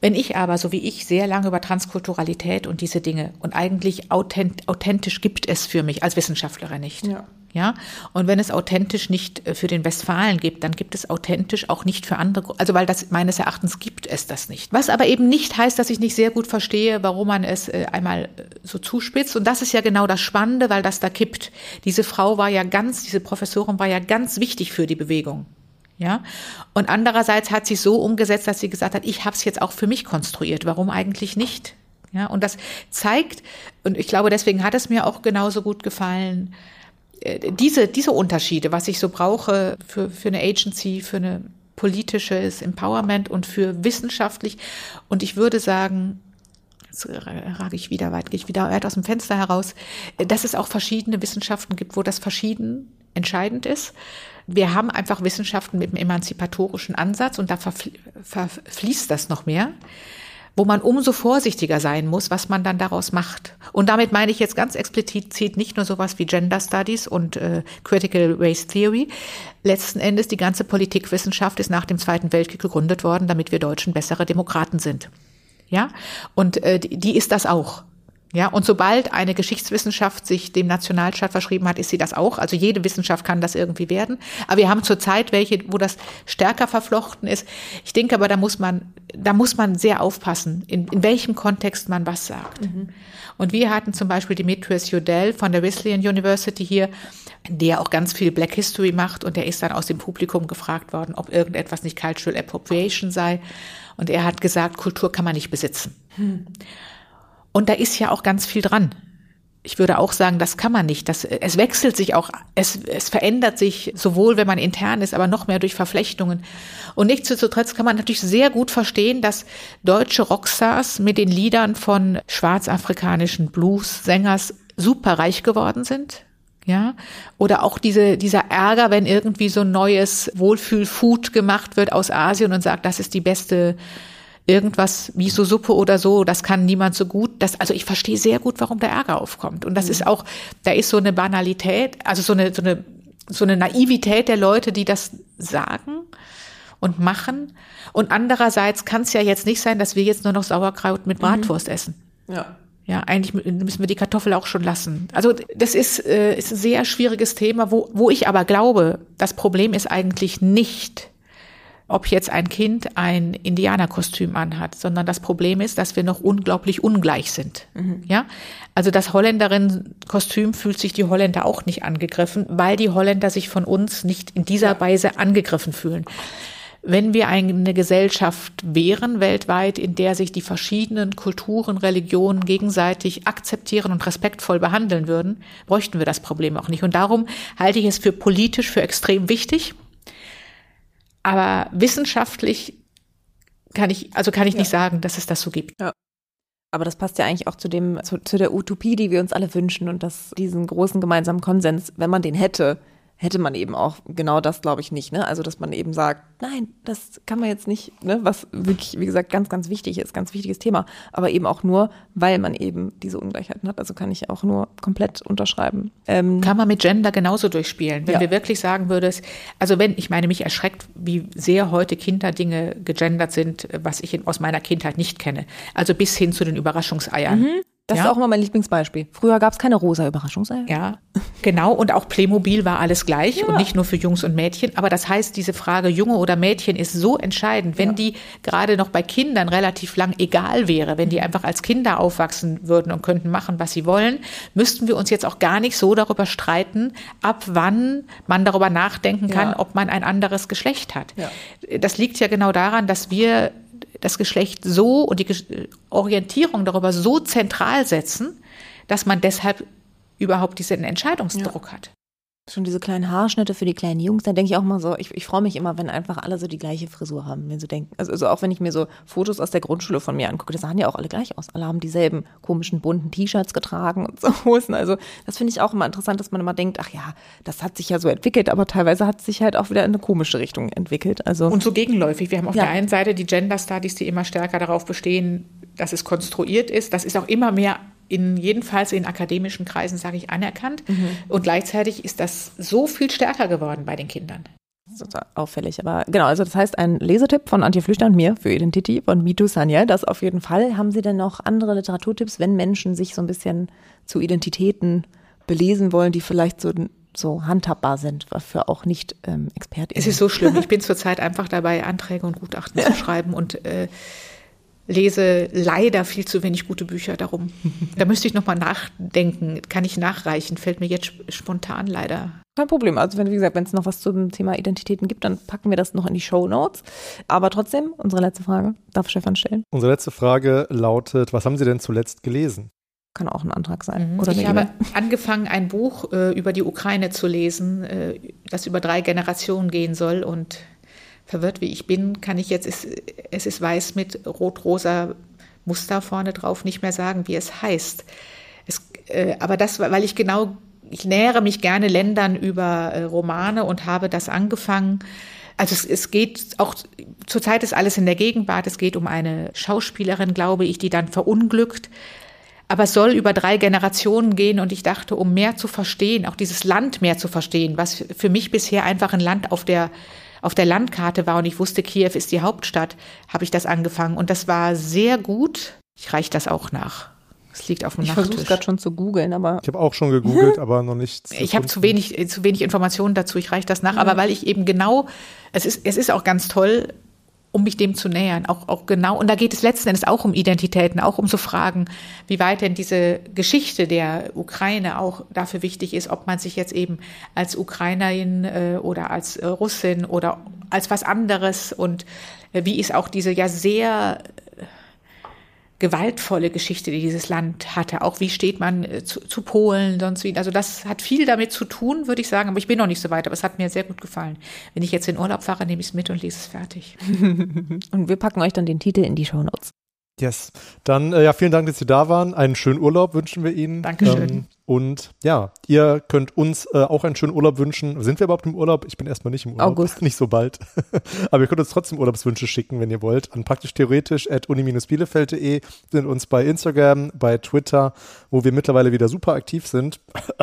Wenn ich aber, so wie ich, sehr lange über Transkulturalität und diese Dinge und eigentlich authentisch gibt es für mich als Wissenschaftlerin nicht. Ja. Ja, und wenn es authentisch nicht äh, für den Westfalen gibt, dann gibt es authentisch auch nicht für andere, also weil das meines Erachtens gibt es das nicht. Was aber eben nicht heißt, dass ich nicht sehr gut verstehe, warum man es äh, einmal äh, so zuspitzt. Und das ist ja genau das Spannende, weil das da kippt. Diese Frau war ja ganz, diese Professorin war ja ganz wichtig für die Bewegung. Ja, und andererseits hat sie so umgesetzt, dass sie gesagt hat, ich habe es jetzt auch für mich konstruiert. Warum eigentlich nicht? Ja, und das zeigt, und ich glaube, deswegen hat es mir auch genauso gut gefallen, diese, diese Unterschiede, was ich so brauche für, für eine Agency, für eine politisches Empowerment und für wissenschaftlich. Und ich würde sagen, jetzt rage ich wieder weit, gehe ich wieder weit aus dem Fenster heraus, dass es auch verschiedene Wissenschaften gibt, wo das verschieden entscheidend ist. Wir haben einfach Wissenschaften mit einem emanzipatorischen Ansatz und da verfließt das noch mehr wo man umso vorsichtiger sein muss, was man dann daraus macht. Und damit meine ich jetzt ganz explizit nicht nur sowas wie Gender Studies und äh, Critical Race Theory. Letzten Endes die ganze Politikwissenschaft ist nach dem Zweiten Weltkrieg gegründet worden, damit wir Deutschen bessere Demokraten sind. Ja, und äh, die, die ist das auch. Ja, und sobald eine Geschichtswissenschaft sich dem Nationalstaat verschrieben hat, ist sie das auch. Also jede Wissenschaft kann das irgendwie werden. Aber wir haben zurzeit welche, wo das stärker verflochten ist. Ich denke aber, da muss man, da muss man sehr aufpassen, in, in welchem Kontext man was sagt. Mhm. Und wir hatten zum Beispiel Demetrius Jodel von der Wesleyan University hier, der auch ganz viel Black History macht und der ist dann aus dem Publikum gefragt worden, ob irgendetwas nicht Cultural Appropriation sei. Und er hat gesagt, Kultur kann man nicht besitzen. Hm. Und da ist ja auch ganz viel dran. Ich würde auch sagen, das kann man nicht. Das, es wechselt sich auch, es, es verändert sich sowohl, wenn man intern ist, aber noch mehr durch Verflechtungen. Und nichtsdestotrotz kann man natürlich sehr gut verstehen, dass deutsche Rockstars mit den Liedern von schwarzafrikanischen Blues-Sängers super reich geworden sind. Ja, oder auch diese, dieser Ärger, wenn irgendwie so ein neues Wohlfühlfood gemacht wird aus Asien und sagt, das ist die beste irgendwas wie so Suppe oder so, das kann niemand so gut. Das, also ich verstehe sehr gut, warum der Ärger aufkommt. Und das mhm. ist auch, da ist so eine Banalität, also so eine, so eine, so eine Naivität der Leute, die das sagen und machen. Und andererseits kann es ja jetzt nicht sein, dass wir jetzt nur noch Sauerkraut mit mhm. Bratwurst mhm. essen. Ja. Ja, eigentlich müssen wir die Kartoffel auch schon lassen. Also das ist, äh, ist ein sehr schwieriges Thema, wo, wo ich aber glaube, das Problem ist eigentlich nicht, ob jetzt ein Kind ein Indianerkostüm anhat, sondern das Problem ist, dass wir noch unglaublich ungleich sind. Mhm. Ja, also das Holländerin-Kostüm fühlt sich die Holländer auch nicht angegriffen, weil die Holländer sich von uns nicht in dieser Weise angegriffen fühlen. Wenn wir eine Gesellschaft wären weltweit, in der sich die verschiedenen Kulturen, Religionen gegenseitig akzeptieren und respektvoll behandeln würden, bräuchten wir das Problem auch nicht. Und darum halte ich es für politisch für extrem wichtig, aber wissenschaftlich kann ich, also kann ich ja. nicht sagen, dass es das so gibt. Ja. Aber das passt ja eigentlich auch zu dem, zu, zu der Utopie, die wir uns alle wünschen und dass diesen großen gemeinsamen Konsens, wenn man den hätte, hätte man eben auch genau das, glaube ich, nicht. Ne? Also, dass man eben sagt, nein, das kann man jetzt nicht, ne? was wirklich, wie gesagt, ganz, ganz wichtig ist, ganz wichtiges Thema. Aber eben auch nur, weil man eben diese Ungleichheiten hat. Also kann ich auch nur komplett unterschreiben. Ähm, kann man mit Gender genauso durchspielen. Wenn ja. wir wirklich sagen würdest, also wenn, ich meine, mich erschreckt, wie sehr heute Kinderdinge gegendert sind, was ich in, aus meiner Kindheit nicht kenne. Also bis hin zu den Überraschungseiern. Mhm. Das ja? ist auch immer mein Lieblingsbeispiel. Früher gab es keine rosa Überraschungseier. Ja, genau. Und auch Playmobil war alles gleich ja. und nicht nur für Jungs und Mädchen. Aber das heißt, diese Frage Junge oder Mädchen ist so entscheidend. Wenn ja. die gerade noch bei Kindern relativ lang egal wäre, wenn die einfach als Kinder aufwachsen würden und könnten machen, was sie wollen, müssten wir uns jetzt auch gar nicht so darüber streiten, ab wann man darüber nachdenken kann, ob man ein anderes Geschlecht hat. Das liegt ja genau daran, dass wir das Geschlecht so und die Orientierung darüber so zentral setzen, dass man deshalb überhaupt diesen Entscheidungsdruck ja. hat. Schon diese kleinen Haarschnitte für die kleinen Jungs, da denke ich auch mal so, ich, ich freue mich immer, wenn einfach alle so die gleiche Frisur haben. Mir so denken, also, also auch wenn ich mir so Fotos aus der Grundschule von mir angucke, die sahen ja auch alle gleich aus. Alle haben dieselben komischen bunten T-Shirts getragen und so Hosen. Also das finde ich auch immer interessant, dass man immer denkt, ach ja, das hat sich ja so entwickelt, aber teilweise hat es sich halt auch wieder in eine komische Richtung entwickelt. Also und so gegenläufig. Wir haben auf ja. der einen Seite die Gender Studies, die immer stärker darauf bestehen, dass es konstruiert ist. Das ist auch immer mehr in jedenfalls in akademischen Kreisen, sage ich, anerkannt. Mhm. Und gleichzeitig ist das so viel stärker geworden bei den Kindern. Total auffällig. Aber genau, also das heißt ein Lesetipp von Antje Flüchter und mir für Identity von Mitu Sanyal. Das auf jeden Fall. Haben Sie denn noch andere Literaturtipps, wenn Menschen sich so ein bisschen zu Identitäten belesen wollen, die vielleicht so so handhabbar sind, für auch nicht ähm, Experten. Es ist so schlimm. Ich bin zurzeit einfach dabei, Anträge und Gutachten zu schreiben und äh, lese leider viel zu wenig gute Bücher darum. Da müsste ich nochmal nachdenken. Kann ich nachreichen? Fällt mir jetzt spontan leider. Kein Problem. Also wenn, wie gesagt, wenn es noch was zum Thema Identitäten gibt, dann packen wir das noch in die Show Notes. Aber trotzdem, unsere letzte Frage darf Stefan stellen. Unsere letzte Frage lautet, was haben Sie denn zuletzt gelesen? Kann auch ein Antrag sein. Mhm. Oder ich habe angefangen, ein Buch äh, über die Ukraine zu lesen, äh, das über drei Generationen gehen soll und verwirrt wie ich bin, kann ich jetzt, es, es ist weiß mit rot-rosa Muster vorne drauf, nicht mehr sagen, wie es heißt. Es, äh, aber das, weil ich genau, ich nähere mich gerne Ländern über äh, Romane und habe das angefangen. Also es, es geht auch, zurzeit ist alles in der Gegenwart, es geht um eine Schauspielerin, glaube ich, die dann verunglückt. Aber es soll über drei Generationen gehen und ich dachte, um mehr zu verstehen, auch dieses Land mehr zu verstehen, was für mich bisher einfach ein Land auf der auf der Landkarte war und ich wusste, Kiew ist die Hauptstadt, habe ich das angefangen. Und das war sehr gut. Ich reiche das auch nach. Es liegt auf dem ich Nachttisch. Ich versuche gerade schon zu googeln, aber ich habe auch schon gegoogelt, aber noch nichts. Ich habe zu wenig, zu wenig Informationen dazu. Ich reiche das nach, mhm. aber weil ich eben genau, es ist, es ist auch ganz toll, um mich dem zu nähern. Auch, auch genau, und da geht es letzten Endes auch um Identitäten, auch um so Fragen, wie weit denn diese Geschichte der Ukraine auch dafür wichtig ist, ob man sich jetzt eben als Ukrainerin äh, oder als äh, Russin oder als was anderes und äh, wie ist auch diese ja sehr gewaltvolle Geschichte, die dieses Land hatte. Auch wie steht man äh, zu, zu, Polen, sonst wie. Also das hat viel damit zu tun, würde ich sagen. Aber ich bin noch nicht so weit. Aber es hat mir sehr gut gefallen. Wenn ich jetzt in Urlaub fahre, nehme ich es mit und lese es fertig. und wir packen euch dann den Titel in die Show Notes. Yes. Dann äh, ja, vielen Dank, dass Sie da waren. Einen schönen Urlaub wünschen wir Ihnen. Dankeschön. Ähm, und ja, ihr könnt uns äh, auch einen schönen Urlaub wünschen. Sind wir überhaupt im Urlaub? Ich bin erstmal nicht im Urlaub. August. Nicht so bald. Aber ihr könnt uns trotzdem Urlaubswünsche schicken, wenn ihr wollt. An praktisch theoretisch at uni-bielefeld.de sind uns bei Instagram, bei Twitter, wo wir mittlerweile wieder super aktiv sind.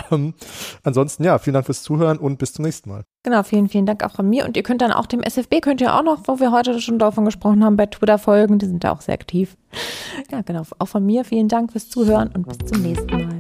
Ansonsten ja, vielen Dank fürs Zuhören und bis zum nächsten Mal. Genau, vielen, vielen Dank auch von mir. Und ihr könnt dann auch dem SFB, könnt ihr auch noch, wo wir heute schon davon gesprochen haben, bei Twitter folgen. Die sind da auch sehr aktiv. Ja, genau. Auch von mir vielen Dank fürs Zuhören und bis zum nächsten Mal.